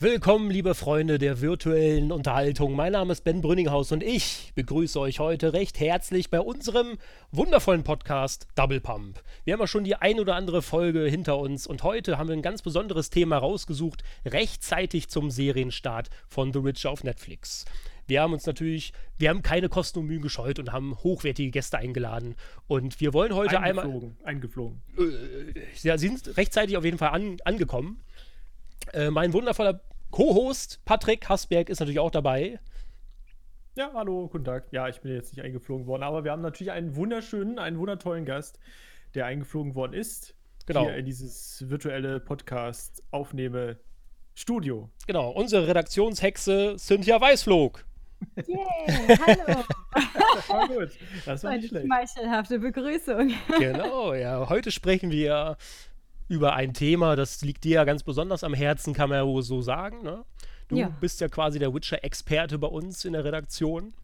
Willkommen, liebe Freunde der virtuellen Unterhaltung. Mein Name ist Ben Brünninghaus und ich begrüße euch heute recht herzlich bei unserem wundervollen Podcast Double Pump. Wir haben ja schon die ein oder andere Folge hinter uns und heute haben wir ein ganz besonderes Thema rausgesucht, rechtzeitig zum Serienstart von The Witcher auf Netflix. Wir haben uns natürlich, wir haben keine Kosten und Mühen gescheut und haben hochwertige Gäste eingeladen. Und wir wollen heute eingeflogen, einmal. Eingeflogen. Äh, ja, sind rechtzeitig auf jeden Fall an, angekommen. Äh, mein wundervoller Co-Host Patrick Hasberg ist natürlich auch dabei. Ja, hallo, guten Tag. Ja, ich bin jetzt nicht eingeflogen worden, aber wir haben natürlich einen wunderschönen, einen wundertollen Gast, der eingeflogen worden ist. Genau. Hier in dieses virtuelle Podcast aufnehme Studio. Genau, unsere Redaktionshexe Cynthia Weißflog. Yay, hallo. das war gut. Das war nicht Eine schlecht. schmeichelhafte Begrüßung. Genau, ja. Heute sprechen wir über ein Thema, das liegt dir ja ganz besonders am Herzen, kann man ja so sagen. Ne? Du ja. bist ja quasi der Witcher-Experte bei uns in der Redaktion.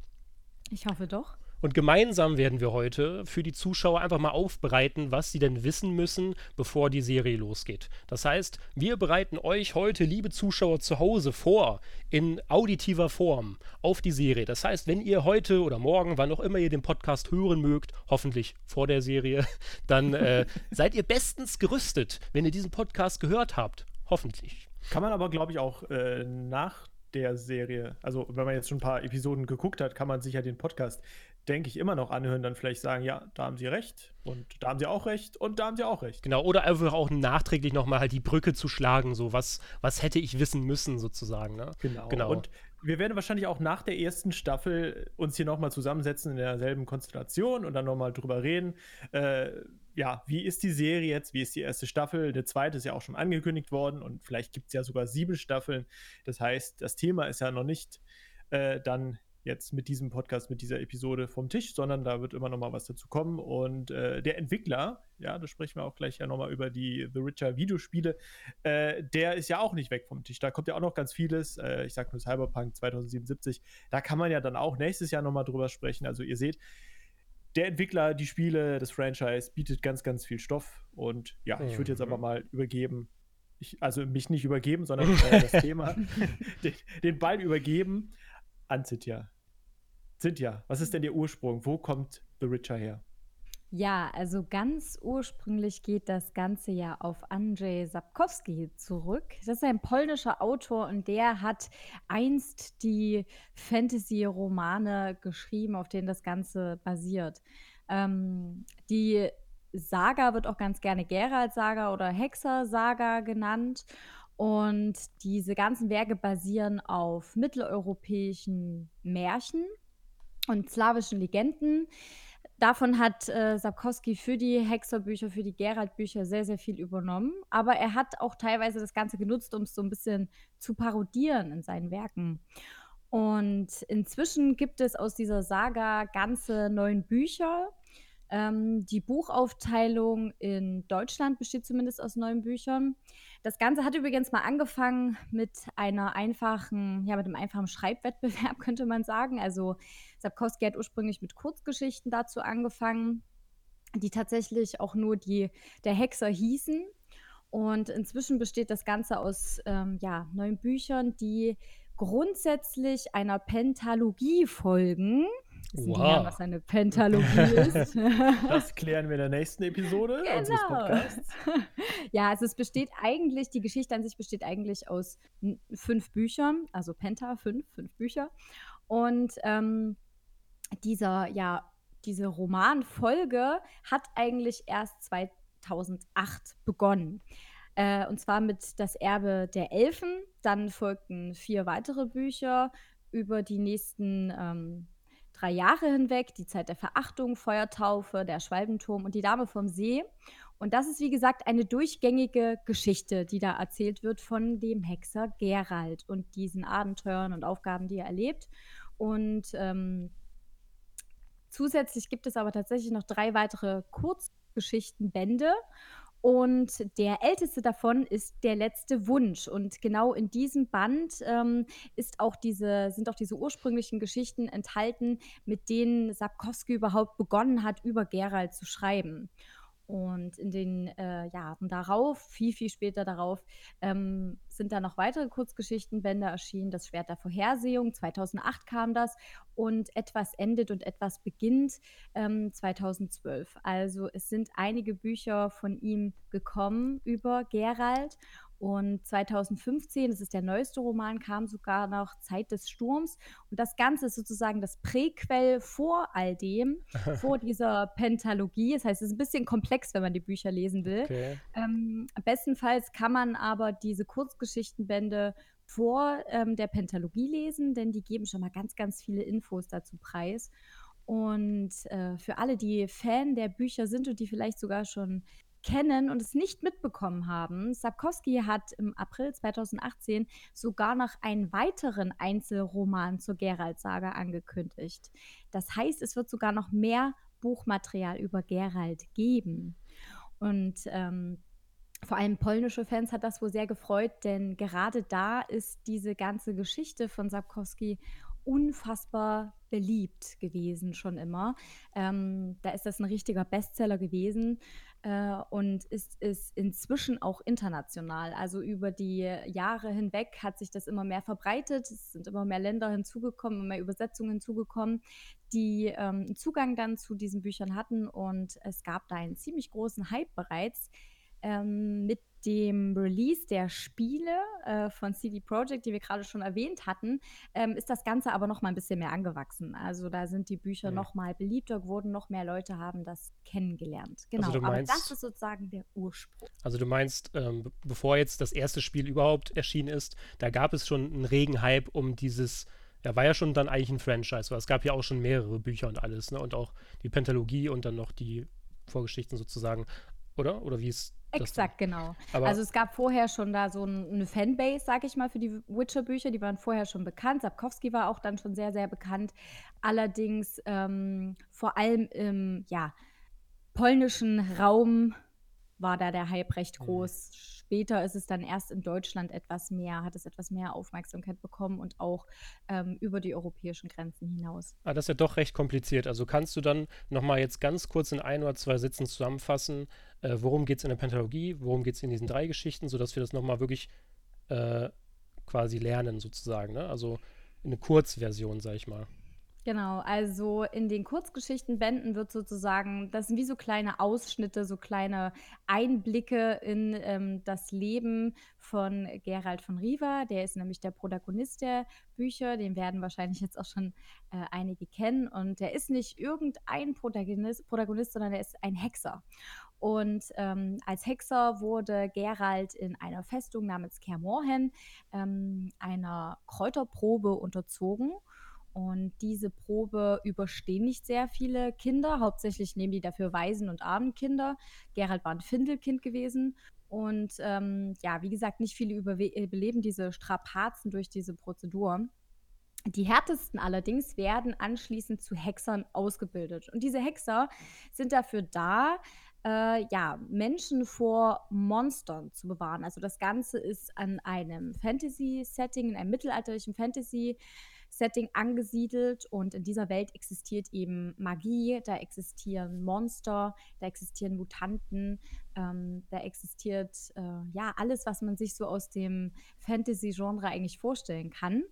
Ich hoffe doch. Und gemeinsam werden wir heute für die Zuschauer einfach mal aufbereiten, was sie denn wissen müssen, bevor die Serie losgeht. Das heißt, wir bereiten euch heute, liebe Zuschauer zu Hause, vor in auditiver Form auf die Serie. Das heißt, wenn ihr heute oder morgen, wann auch immer ihr den Podcast hören mögt, hoffentlich vor der Serie, dann äh, seid ihr bestens gerüstet, wenn ihr diesen Podcast gehört habt. Hoffentlich. Kann man aber, glaube ich, auch äh, nach der Serie, also wenn man jetzt schon ein paar Episoden geguckt hat, kann man sich ja den Podcast denke ich, immer noch anhören, dann vielleicht sagen, ja, da haben sie recht und da haben sie auch recht und da haben sie auch recht. Genau, oder einfach auch nachträglich nochmal halt die Brücke zu schlagen, so was, was hätte ich wissen müssen, sozusagen. Ne? Genau. genau. Und wir werden wahrscheinlich auch nach der ersten Staffel uns hier nochmal zusammensetzen in derselben Konstellation und dann nochmal drüber reden. Äh, ja, wie ist die Serie jetzt? Wie ist die erste Staffel? Der zweite ist ja auch schon angekündigt worden und vielleicht gibt es ja sogar sieben Staffeln. Das heißt, das Thema ist ja noch nicht äh, dann jetzt mit diesem Podcast, mit dieser Episode vom Tisch, sondern da wird immer noch mal was dazu kommen. Und äh, der Entwickler, ja, da sprechen wir auch gleich ja noch mal über die The Witcher Videospiele, äh, der ist ja auch nicht weg vom Tisch. Da kommt ja auch noch ganz vieles. Äh, ich sag nur Cyberpunk 2077. Da kann man ja dann auch nächstes Jahr noch mal drüber sprechen. Also ihr seht, der Entwickler, die Spiele, das Franchise bietet ganz, ganz viel Stoff. Und ja, ich würde jetzt aber mhm. mal übergeben, ich, also mich nicht übergeben, sondern äh, das Thema, den, den Ball übergeben an Cynthia. Cynthia, was ist denn der Ursprung? Wo kommt The Richer her? Ja, also ganz ursprünglich geht das Ganze ja auf Andrzej Sapkowski zurück. Das ist ein polnischer Autor und der hat einst die Fantasy-Romane geschrieben, auf denen das Ganze basiert. Ähm, die Saga wird auch ganz gerne Geralt-Saga oder Hexer-Saga genannt. Und diese ganzen Werke basieren auf mitteleuropäischen Märchen und slawischen Legenden. Davon hat äh, Sapkowski für die Hexerbücher, für die Geralt-Bücher sehr, sehr viel übernommen. Aber er hat auch teilweise das Ganze genutzt, um es so ein bisschen zu parodieren in seinen Werken. Und inzwischen gibt es aus dieser Saga ganze neun Bücher. Ähm, die Buchaufteilung in Deutschland besteht zumindest aus neun Büchern. Das Ganze hat übrigens mal angefangen mit einer einfachen, ja, mit einem einfachen Schreibwettbewerb, könnte man sagen. Also Sapkowski hat ursprünglich mit Kurzgeschichten dazu angefangen, die tatsächlich auch nur die der Hexer hießen. Und inzwischen besteht das Ganze aus ähm, ja, neun Büchern, die grundsätzlich einer Pentalogie folgen. Wow. ja, was eine Pentalogie ist. Das klären wir in der nächsten Episode genau. unseres Podcasts. Ja, also es besteht eigentlich, die Geschichte an sich besteht eigentlich aus fünf Büchern, also Penta, fünf, fünf Bücher. Und ähm, dieser, ja, diese Romanfolge hat eigentlich erst 2008 begonnen. Äh, und zwar mit Das Erbe der Elfen. Dann folgten vier weitere Bücher über die nächsten ähm, drei Jahre hinweg. Die Zeit der Verachtung, Feuertaufe, der Schwalbenturm und die Dame vom See. Und das ist, wie gesagt, eine durchgängige Geschichte, die da erzählt wird von dem Hexer Gerald und diesen Abenteuern und Aufgaben, die er erlebt. Und ähm, zusätzlich gibt es aber tatsächlich noch drei weitere Kurzgeschichtenbände. Und der älteste davon ist der letzte Wunsch. Und genau in diesem Band ähm, ist auch diese, sind auch diese ursprünglichen Geschichten enthalten, mit denen Sapkowski überhaupt begonnen hat, über Gerald zu schreiben. Und in den äh, Jahren darauf, viel, viel später darauf, ähm, sind da noch weitere Kurzgeschichtenbände erschienen. Das Schwert der Vorhersehung, 2008 kam das. Und etwas endet und etwas beginnt ähm, 2012. Also es sind einige Bücher von ihm gekommen über Gerald. Und 2015, das ist der neueste Roman, kam sogar noch Zeit des Sturms. Und das Ganze ist sozusagen das Präquell vor all dem, vor dieser Pentalogie. Das heißt, es ist ein bisschen komplex, wenn man die Bücher lesen will. Okay. Ähm, bestenfalls kann man aber diese Kurzgeschichtenbände vor ähm, der Pentalogie lesen, denn die geben schon mal ganz, ganz viele Infos dazu preis. Und äh, für alle, die Fan der Bücher sind und die vielleicht sogar schon kennen und es nicht mitbekommen haben, Sapkowski hat im April 2018 sogar noch einen weiteren Einzelroman zur Gerald-Saga angekündigt. Das heißt, es wird sogar noch mehr Buchmaterial über Gerald geben. Und ähm, vor allem polnische Fans hat das wohl sehr gefreut, denn gerade da ist diese ganze Geschichte von Sapkowski unfassbar beliebt gewesen, schon immer. Ähm, da ist das ein richtiger Bestseller gewesen äh, und ist, ist inzwischen auch international. Also über die Jahre hinweg hat sich das immer mehr verbreitet. Es sind immer mehr Länder hinzugekommen, immer mehr Übersetzungen hinzugekommen, die ähm, Zugang dann zu diesen Büchern hatten. Und es gab da einen ziemlich großen Hype bereits ähm, mit dem Release der Spiele äh, von CD Projekt, die wir gerade schon erwähnt hatten, ähm, ist das Ganze aber noch mal ein bisschen mehr angewachsen. Also da sind die Bücher mhm. noch mal beliebter geworden, noch mehr Leute haben das kennengelernt. Genau, also meinst, aber das ist sozusagen der Ursprung. Also du meinst, ähm, bevor jetzt das erste Spiel überhaupt erschienen ist, da gab es schon einen regen Hype um dieses ja, war ja schon dann eigentlich ein Franchise, weil es gab ja auch schon mehrere Bücher und alles, ne? Und auch die Pentalogie und dann noch die Vorgeschichten sozusagen, oder? Oder wie ist Exakt, genau. Aber also es gab vorher schon da so eine Fanbase, sag ich mal, für die Witcher-Bücher, die waren vorher schon bekannt. Sapkowski war auch dann schon sehr, sehr bekannt. Allerdings ähm, vor allem im ja, polnischen Raum war da der Hype recht mhm. groß. Mhm später ist es dann erst in Deutschland etwas mehr, hat es etwas mehr Aufmerksamkeit bekommen und auch ähm, über die europäischen Grenzen hinaus. Ah, das ist ja doch recht kompliziert. Also kannst du dann nochmal jetzt ganz kurz in ein oder zwei Sätzen zusammenfassen, äh, worum geht es in der Pentalogie, worum geht es in diesen drei Geschichten, sodass wir das nochmal wirklich äh, quasi lernen sozusagen. Ne? Also eine Kurzversion, sag ich mal. Genau, also in den Kurzgeschichtenbänden wird sozusagen, das sind wie so kleine Ausschnitte, so kleine Einblicke in ähm, das Leben von Gerald von Riva. Der ist nämlich der Protagonist der Bücher, den werden wahrscheinlich jetzt auch schon äh, einige kennen. Und der ist nicht irgendein Protagonist, Protagonist sondern er ist ein Hexer. Und ähm, als Hexer wurde Gerald in einer Festung namens Kermorhen ähm, einer Kräuterprobe unterzogen. Und diese Probe überstehen nicht sehr viele Kinder. Hauptsächlich nehmen die dafür Waisen- und Armenkinder. Gerald war ein Findelkind gewesen. Und ähm, ja, wie gesagt, nicht viele überleben diese Strapazen durch diese Prozedur. Die härtesten allerdings werden anschließend zu Hexern ausgebildet. Und diese Hexer sind dafür da, äh, ja, Menschen vor Monstern zu bewahren. Also das Ganze ist an einem Fantasy-Setting, in einem mittelalterlichen Fantasy-Setting Setting angesiedelt und in dieser Welt existiert eben Magie, da existieren Monster, da existieren Mutanten, ähm, da existiert äh, ja alles, was man sich so aus dem Fantasy-Genre eigentlich vorstellen kann.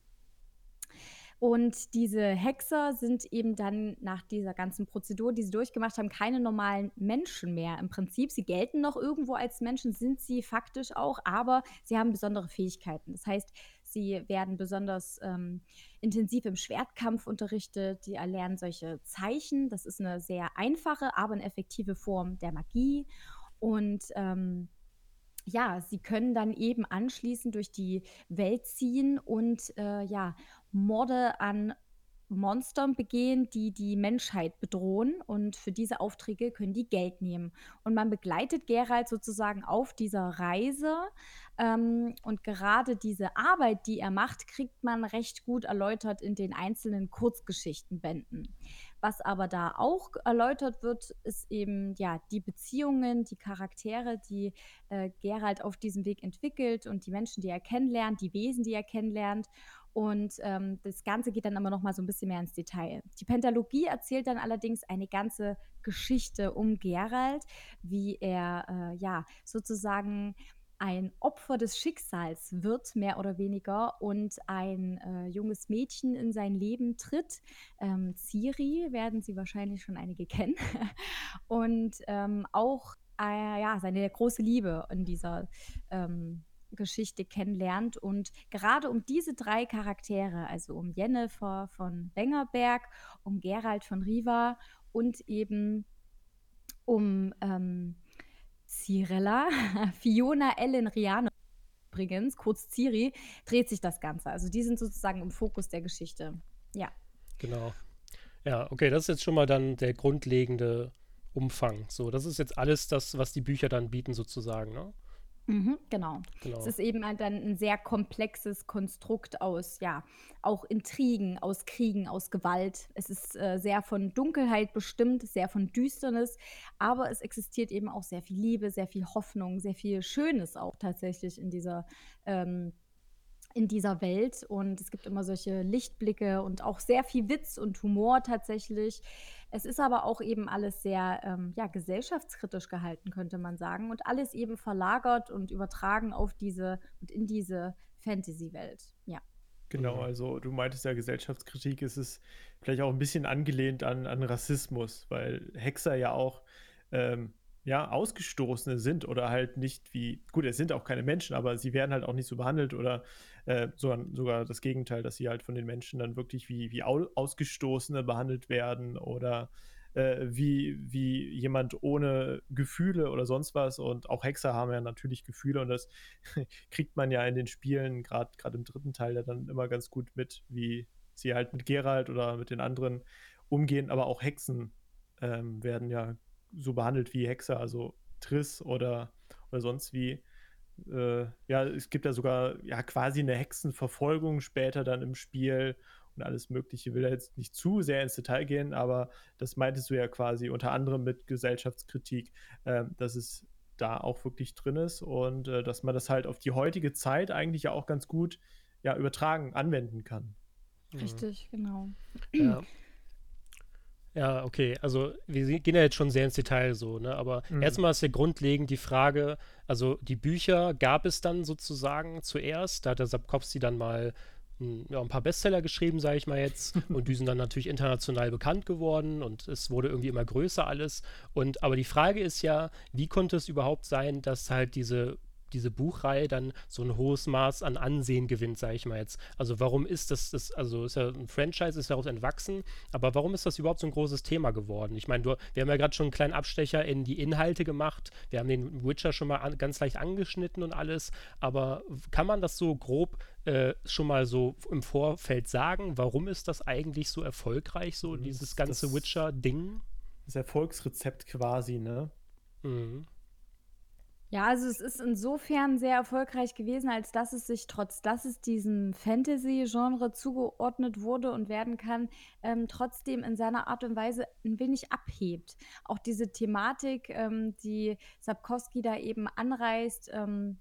Und diese Hexer sind eben dann nach dieser ganzen Prozedur, die sie durchgemacht haben, keine normalen Menschen mehr. Im Prinzip, sie gelten noch irgendwo als Menschen, sind sie faktisch auch, aber sie haben besondere Fähigkeiten. Das heißt, Sie werden besonders ähm, intensiv im Schwertkampf unterrichtet. Sie erlernen solche Zeichen. Das ist eine sehr einfache, aber eine effektive Form der Magie. Und ähm, ja, sie können dann eben anschließend durch die Welt ziehen und äh, ja, Morde an Monstern begehen, die die Menschheit bedrohen. Und für diese Aufträge können die Geld nehmen. Und man begleitet Geralt sozusagen auf dieser Reise. Ähm, und gerade diese Arbeit, die er macht, kriegt man recht gut erläutert in den einzelnen Kurzgeschichtenbänden. Was aber da auch erläutert wird, ist eben ja die Beziehungen, die Charaktere, die äh, Geralt auf diesem Weg entwickelt und die Menschen, die er kennenlernt, die Wesen, die er kennenlernt. Und ähm, das Ganze geht dann aber noch mal so ein bisschen mehr ins Detail. Die Pentalogie erzählt dann allerdings eine ganze Geschichte um Geralt, wie er äh, ja sozusagen ein Opfer des Schicksals wird, mehr oder weniger, und ein äh, junges Mädchen in sein Leben tritt. Ähm, Ciri werden Sie wahrscheinlich schon einige kennen. und ähm, auch äh, ja, seine große Liebe in dieser ähm, Geschichte kennenlernt. Und gerade um diese drei Charaktere, also um Jennifer von Wengerberg, um Gerald von Riva und eben um ähm, Cirella, Fiona Ellen Riano übrigens, kurz Ciri, dreht sich das Ganze. Also die sind sozusagen im Fokus der Geschichte. Ja. Genau. Ja, okay, das ist jetzt schon mal dann der grundlegende Umfang. So, das ist jetzt alles das, was die Bücher dann bieten, sozusagen, ne? Mhm, genau. genau. Es ist eben halt dann ein sehr komplexes Konstrukt aus, ja, auch Intrigen, aus Kriegen, aus Gewalt. Es ist äh, sehr von Dunkelheit bestimmt, sehr von Düsternis, aber es existiert eben auch sehr viel Liebe, sehr viel Hoffnung, sehr viel Schönes auch tatsächlich in dieser ähm, in dieser Welt und es gibt immer solche Lichtblicke und auch sehr viel Witz und Humor tatsächlich. Es ist aber auch eben alles sehr ähm, ja, gesellschaftskritisch gehalten, könnte man sagen. Und alles eben verlagert und übertragen auf diese und in diese Fantasy-Welt. Ja. Genau, also du meintest ja, Gesellschaftskritik ist es vielleicht auch ein bisschen angelehnt an, an Rassismus, weil Hexer ja auch ähm, ja, Ausgestoßene sind oder halt nicht wie, gut, es sind auch keine Menschen, aber sie werden halt auch nicht so behandelt oder äh, sogar, sogar das Gegenteil, dass sie halt von den Menschen dann wirklich wie, wie Ausgestoßene behandelt werden oder äh, wie, wie jemand ohne Gefühle oder sonst was. Und auch Hexer haben ja natürlich Gefühle und das kriegt man ja in den Spielen, gerade im dritten Teil, ja dann immer ganz gut mit, wie sie halt mit Geralt oder mit den anderen umgehen. Aber auch Hexen ähm, werden ja so behandelt wie Hexer, also Triss oder, oder sonst wie. Äh, ja, es gibt ja sogar ja quasi eine Hexenverfolgung später dann im Spiel und alles Mögliche. Ich will jetzt nicht zu sehr ins Detail gehen, aber das meintest du ja quasi unter anderem mit Gesellschaftskritik, äh, dass es da auch wirklich drin ist und äh, dass man das halt auf die heutige Zeit eigentlich ja auch ganz gut ja, übertragen, anwenden kann. Richtig, mhm. genau. Ja. Ja, okay. Also wir gehen ja jetzt schon sehr ins Detail so, ne? Aber mhm. erstmal ist ja grundlegend die Frage, also die Bücher gab es dann sozusagen zuerst, da hat der Sapkowski dann mal hm, ja, ein paar Bestseller geschrieben, sage ich mal jetzt. Und die sind dann natürlich international bekannt geworden und es wurde irgendwie immer größer alles. Und aber die Frage ist ja, wie konnte es überhaupt sein, dass halt diese diese Buchreihe dann so ein hohes Maß an Ansehen gewinnt, sage ich mal jetzt. Also warum ist das, das, also ist ja ein Franchise, ist daraus entwachsen, aber warum ist das überhaupt so ein großes Thema geworden? Ich meine, wir haben ja gerade schon einen kleinen Abstecher in die Inhalte gemacht, wir haben den Witcher schon mal an, ganz leicht angeschnitten und alles, aber kann man das so grob äh, schon mal so im Vorfeld sagen? Warum ist das eigentlich so erfolgreich, so mhm. dieses ganze Witcher-Ding? Das Erfolgsrezept quasi, ne? Mhm. Ja, also es ist insofern sehr erfolgreich gewesen, als dass es sich, trotz dass es diesem Fantasy-Genre zugeordnet wurde und werden kann, ähm, trotzdem in seiner Art und Weise ein wenig abhebt. Auch diese Thematik, ähm, die Sapkowski da eben anreißt, ähm,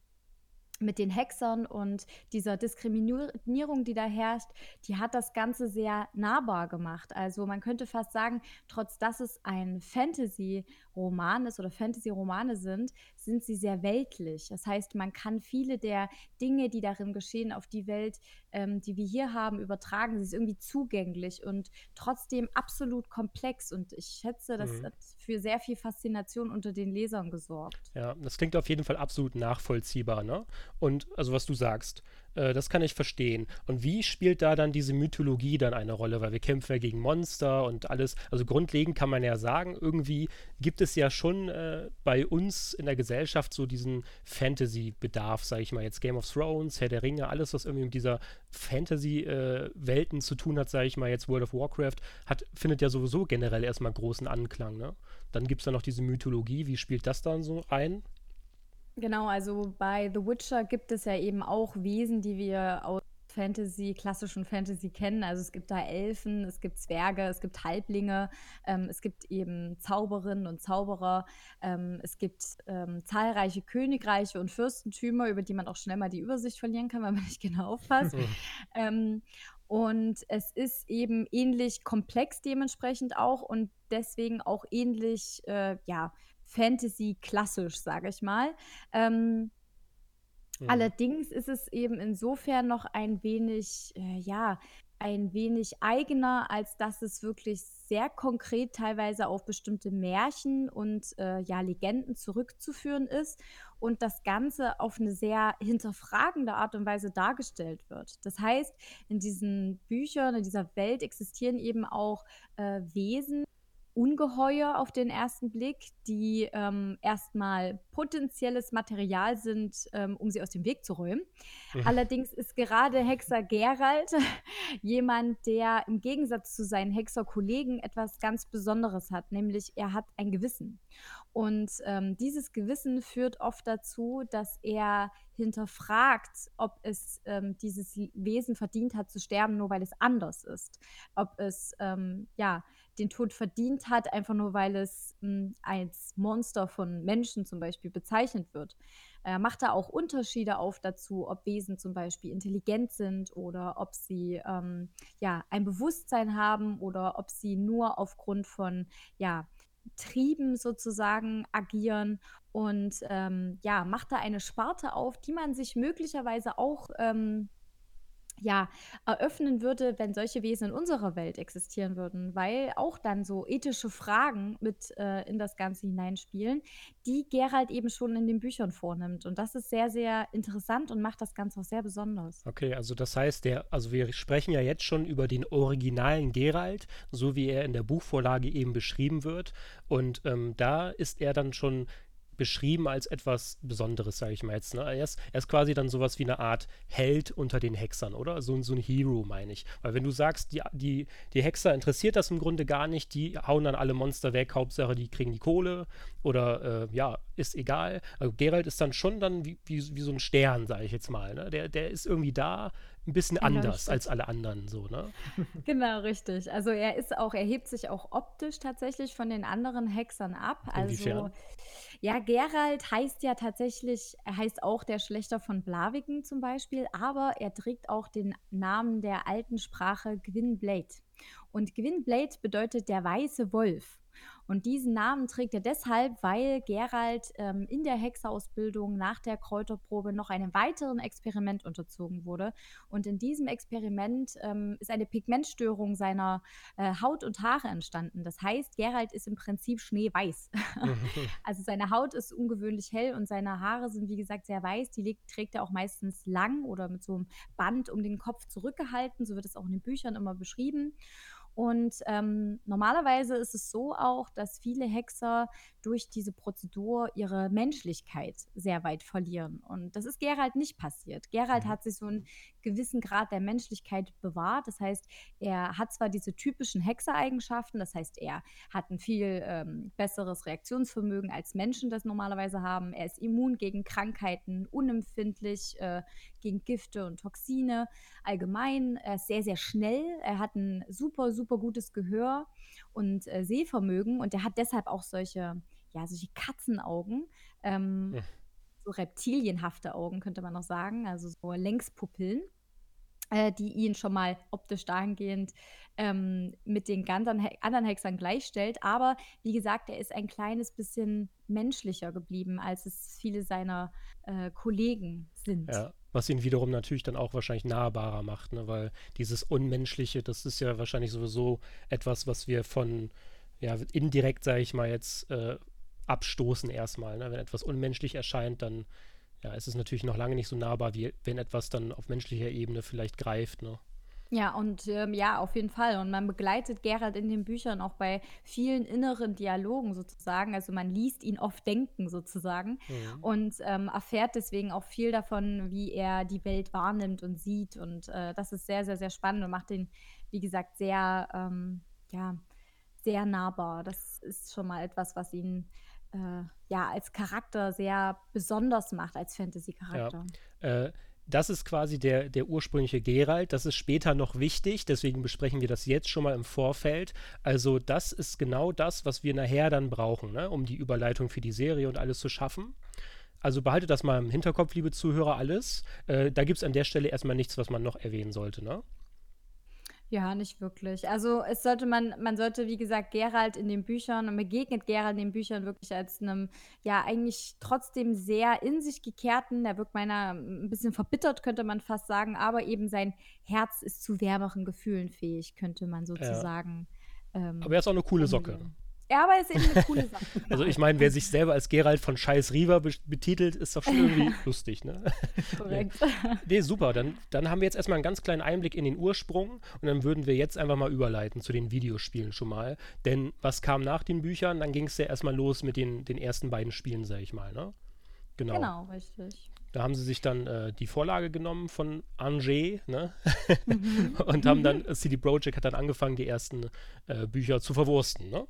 mit den Hexern und dieser Diskriminierung, die da herrscht, die hat das Ganze sehr nahbar gemacht. Also man könnte fast sagen, trotz dass es ein Fantasy-Roman ist oder Fantasy-Romane sind, sind sie sehr weltlich. Das heißt, man kann viele der Dinge, die darin geschehen, auf die Welt, ähm, die wir hier haben, übertragen. Sie ist irgendwie zugänglich und trotzdem absolut komplex. Und ich schätze, das mhm. hat für sehr viel Faszination unter den Lesern gesorgt. Ja, das klingt auf jeden Fall absolut nachvollziehbar, ne? Und also was du sagst, äh, das kann ich verstehen. Und wie spielt da dann diese Mythologie dann eine Rolle? Weil wir kämpfen ja gegen Monster und alles. Also grundlegend kann man ja sagen, irgendwie gibt es ja schon äh, bei uns in der Gesellschaft so diesen Fantasy-Bedarf, sage ich mal jetzt. Game of Thrones, Herr der Ringe, alles, was irgendwie mit dieser Fantasy-Welten äh, zu tun hat, sage ich mal jetzt World of Warcraft, hat, findet ja sowieso generell erstmal großen Anklang. Ne? Dann gibt es da noch diese Mythologie. Wie spielt das dann so ein? Genau, also bei The Witcher gibt es ja eben auch Wesen, die wir aus Fantasy, klassischen Fantasy kennen. Also es gibt da Elfen, es gibt Zwerge, es gibt Halblinge, ähm, es gibt eben Zauberinnen und Zauberer, ähm, es gibt ähm, zahlreiche Königreiche und Fürstentümer, über die man auch schnell mal die Übersicht verlieren kann, wenn man nicht genau aufpasst. ähm, und es ist eben ähnlich komplex dementsprechend auch und deswegen auch ähnlich, äh, ja, Fantasy-klassisch, sage ich mal. Ähm, Mhm. Allerdings ist es eben insofern noch ein wenig, äh, ja, ein wenig eigener, als dass es wirklich sehr konkret teilweise auf bestimmte Märchen und äh, ja, Legenden zurückzuführen ist und das Ganze auf eine sehr hinterfragende Art und Weise dargestellt wird. Das heißt, in diesen Büchern, in dieser Welt existieren eben auch äh, Wesen, Ungeheuer auf den ersten Blick, die ähm, erstmal potenzielles Material sind, ähm, um sie aus dem Weg zu räumen. Mhm. Allerdings ist gerade Hexer Gerald jemand, der im Gegensatz zu seinen Hexerkollegen etwas ganz Besonderes hat, nämlich er hat ein Gewissen. Und ähm, dieses Gewissen führt oft dazu, dass er hinterfragt, ob es ähm, dieses Wesen verdient hat zu sterben, nur weil es anders ist. Ob es ähm, ja den Tod verdient hat, einfach nur weil es mh, hm, als Monster von Menschen zum Beispiel bezeichnet wird. Er macht da auch Unterschiede auf dazu, ob Wesen zum Beispiel intelligent sind oder ob sie ähm, ja ein Bewusstsein haben oder ob sie nur aufgrund von ja Trieben sozusagen agieren und ähm, ja, macht da eine Sparte auf, die man sich möglicherweise auch ähm, ja, eröffnen würde, wenn solche Wesen in unserer Welt existieren würden, weil auch dann so ethische Fragen mit äh, in das Ganze hineinspielen, die Gerald eben schon in den Büchern vornimmt. Und das ist sehr, sehr interessant und macht das Ganze auch sehr besonders. Okay, also das heißt, der, also wir sprechen ja jetzt schon über den originalen Gerald, so wie er in der Buchvorlage eben beschrieben wird. Und ähm, da ist er dann schon beschrieben als etwas Besonderes, sage ich mal jetzt. Ne? Er, ist, er ist quasi dann sowas wie eine Art Held unter den Hexern, oder? So, so ein Hero, meine ich. Weil wenn du sagst, die, die, die Hexer interessiert das im Grunde gar nicht, die hauen dann alle Monster weg, Hauptsache die kriegen die Kohle oder äh, ja, ist egal. Also Geralt ist dann schon dann wie, wie, wie so ein Stern, sage ich jetzt mal. Ne? Der, der ist irgendwie da, ein bisschen genau, anders als alle anderen, so, ne? Genau, richtig. Also er ist auch, er hebt sich auch optisch tatsächlich von den anderen Hexern ab. Inwiefern? Ja, Gerald heißt ja tatsächlich, er heißt auch der Schlechter von Blaviken zum Beispiel, aber er trägt auch den Namen der alten Sprache Gwynblade. Und Gwynblade bedeutet der weiße Wolf. Und diesen Namen trägt er deshalb, weil Gerald ähm, in der Hexerausbildung nach der Kräuterprobe noch einem weiteren Experiment unterzogen wurde. Und in diesem Experiment ähm, ist eine Pigmentstörung seiner äh, Haut und Haare entstanden. Das heißt, Gerald ist im Prinzip schneeweiß. also seine Haut ist ungewöhnlich hell und seine Haare sind, wie gesagt, sehr weiß. Die trägt er auch meistens lang oder mit so einem Band um den Kopf zurückgehalten. So wird es auch in den Büchern immer beschrieben. Und ähm, normalerweise ist es so auch, dass viele Hexer durch diese Prozedur ihre Menschlichkeit sehr weit verlieren. Und das ist Gerald nicht passiert. Gerald mhm. hat sich so einen gewissen Grad der Menschlichkeit bewahrt. Das heißt, er hat zwar diese typischen Hexereigenschaften, das heißt, er hat ein viel ähm, besseres Reaktionsvermögen als Menschen das normalerweise haben. Er ist immun gegen Krankheiten, unempfindlich äh, gegen Gifte und Toxine. Allgemein, er ist sehr, sehr schnell. Er hat ein super, super gutes Gehör und äh, Sehvermögen und er hat deshalb auch solche, ja, solche Katzenaugen. Ähm, ja. So reptilienhafte Augen, könnte man noch sagen, also so Längspupillen äh, die ihn schon mal optisch dahingehend ähm, mit den anderen, anderen Hexern gleichstellt. Aber wie gesagt, er ist ein kleines bisschen menschlicher geblieben, als es viele seiner äh, Kollegen sind. Ja, was ihn wiederum natürlich dann auch wahrscheinlich nahbarer macht, ne? weil dieses Unmenschliche, das ist ja wahrscheinlich sowieso etwas, was wir von, ja, indirekt, sage ich mal jetzt, äh, abstoßen erstmal. Ne? Wenn etwas unmenschlich erscheint, dann ja, ist es natürlich noch lange nicht so nahbar, wie wenn etwas dann auf menschlicher Ebene vielleicht greift. Ne? Ja, und ähm, ja, auf jeden Fall. Und man begleitet Gerald in den Büchern auch bei vielen inneren Dialogen sozusagen. Also man liest ihn oft denken sozusagen mhm. und ähm, erfährt deswegen auch viel davon, wie er die Welt wahrnimmt und sieht. Und äh, das ist sehr, sehr, sehr spannend und macht ihn, wie gesagt, sehr, ähm, ja, sehr nahbar. Das ist schon mal etwas, was ihn äh, ja als Charakter sehr besonders macht, als Fantasy-Charakter. Ja. Äh, das ist quasi der, der ursprüngliche Geralt. Das ist später noch wichtig, deswegen besprechen wir das jetzt schon mal im Vorfeld. Also, das ist genau das, was wir nachher dann brauchen, ne? um die Überleitung für die Serie und alles zu schaffen. Also behaltet das mal im Hinterkopf, liebe Zuhörer, alles. Äh, da gibt es an der Stelle erstmal nichts, was man noch erwähnen sollte, ne? Ja, nicht wirklich. Also es sollte man, man sollte, wie gesagt, Geralt in den Büchern, man begegnet Geralt in den Büchern wirklich als einem, ja, eigentlich trotzdem sehr in sich gekehrten, der wirkt meiner ein bisschen verbittert, könnte man fast sagen, aber eben sein Herz ist zu wärmeren Gefühlen fähig, könnte man sozusagen. Ja. Ähm, aber er ist auch eine coole Socke. Ja, aber ist eben eine coole Sache. Also ich meine, wer sich selber als Gerald von Scheiß Riva betitelt, ist doch schon irgendwie lustig, ne? Korrekt. Nee, nee super. Dann, dann haben wir jetzt erstmal einen ganz kleinen Einblick in den Ursprung und dann würden wir jetzt einfach mal überleiten zu den Videospielen schon mal. Denn was kam nach den Büchern? Dann ging es ja erstmal los mit den, den ersten beiden Spielen, sag ich mal, ne? Genau. Genau, richtig. Da haben sie sich dann äh, die Vorlage genommen von Angers ne? Mhm. und haben dann, CD Projekt hat dann angefangen, die ersten äh, Bücher zu verwursten, ne?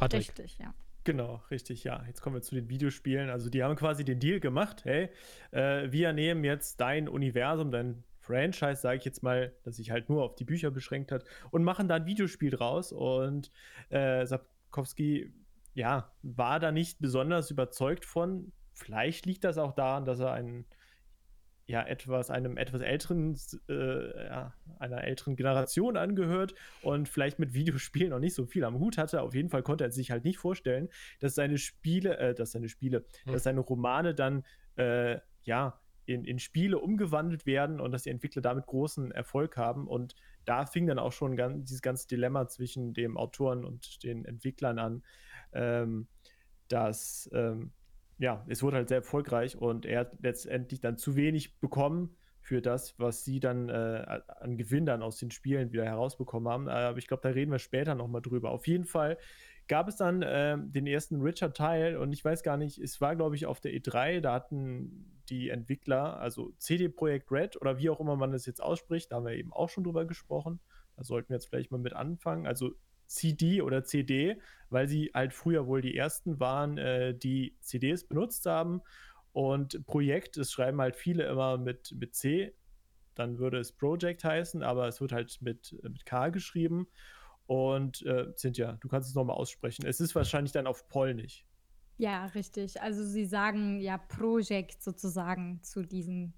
Patrick. Richtig, ja. Genau, richtig, ja. Jetzt kommen wir zu den Videospielen. Also die haben quasi den Deal gemacht, hey, äh, wir nehmen jetzt dein Universum, dein Franchise, sage ich jetzt mal, das sich halt nur auf die Bücher beschränkt hat, und machen da ein Videospiel draus. Und äh, Sapkowski, ja, war da nicht besonders überzeugt von. Vielleicht liegt das auch daran, dass er ein ja etwas einem etwas älteren äh, ja, einer älteren Generation angehört und vielleicht mit Videospielen noch nicht so viel am Hut hatte. Auf jeden Fall konnte er sich halt nicht vorstellen, dass seine Spiele, äh, dass seine Spiele, hm. dass seine Romane dann äh, ja in, in Spiele umgewandelt werden und dass die Entwickler damit großen Erfolg haben. Und da fing dann auch schon ganz, dieses ganze Dilemma zwischen dem Autoren und den Entwicklern an, ähm, dass ähm, ja, es wurde halt sehr erfolgreich und er hat letztendlich dann zu wenig bekommen für das, was sie dann äh, an Gewinn dann aus den Spielen wieder herausbekommen haben. Aber ich glaube, da reden wir später nochmal drüber. Auf jeden Fall gab es dann äh, den ersten Richard-Teil und ich weiß gar nicht, es war, glaube ich, auf der E3, da hatten die Entwickler, also CD Projekt Red oder wie auch immer man das jetzt ausspricht, da haben wir eben auch schon drüber gesprochen. Da sollten wir jetzt vielleicht mal mit anfangen. Also CD oder CD, weil sie halt früher wohl die ersten waren, äh, die CDs benutzt haben. Und Projekt, das schreiben halt viele immer mit, mit C, dann würde es Project heißen, aber es wird halt mit, mit K geschrieben. Und äh, Cynthia, du kannst es nochmal aussprechen. Es ist wahrscheinlich dann auf Polnisch. Ja, richtig. Also sie sagen ja Projekt sozusagen zu diesen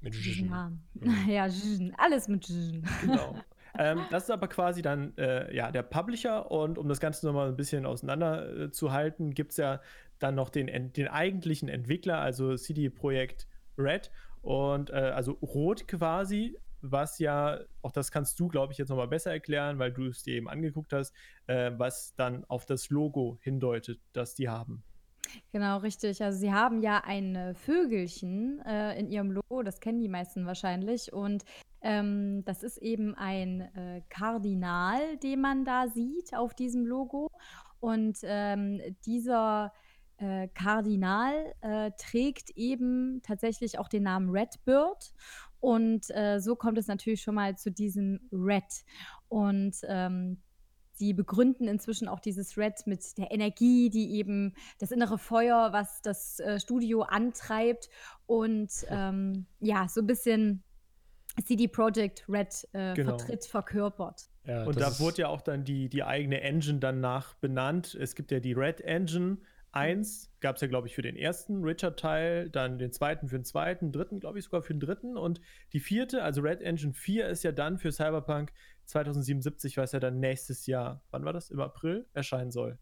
mit Namen. Ja, alles mit Genau. ähm, das ist aber quasi dann äh, ja, der Publisher und um das Ganze nochmal ein bisschen auseinanderzuhalten, äh, gibt es ja dann noch den, den eigentlichen Entwickler, also CD Projekt Red und äh, also Rot quasi, was ja, auch das kannst du, glaube ich, jetzt nochmal besser erklären, weil du es dir eben angeguckt hast, äh, was dann auf das Logo hindeutet, das die haben. Genau, richtig. Also sie haben ja ein äh, Vögelchen äh, in ihrem Logo, das kennen die meisten wahrscheinlich. Und ähm, das ist eben ein äh, Kardinal, den man da sieht auf diesem Logo. Und ähm, dieser äh, Kardinal äh, trägt eben tatsächlich auch den Namen Redbird. Und äh, so kommt es natürlich schon mal zu diesem Red. Und ähm, sie begründen inzwischen auch dieses Red mit der Energie, die eben das innere Feuer, was das äh, Studio antreibt und ähm, ja, so ein bisschen CD Projekt Red äh, genau. vertritt, verkörpert. Ja, und da wurde ja auch dann die, die eigene Engine danach benannt. Es gibt ja die Red Engine 1, gab es ja, glaube ich, für den ersten Richard-Teil, dann den zweiten für den zweiten, dritten, glaube ich, sogar für den dritten und die vierte, also Red Engine 4, ist ja dann für Cyberpunk 2077, was ja dann nächstes Jahr, wann war das? Im April erscheinen soll.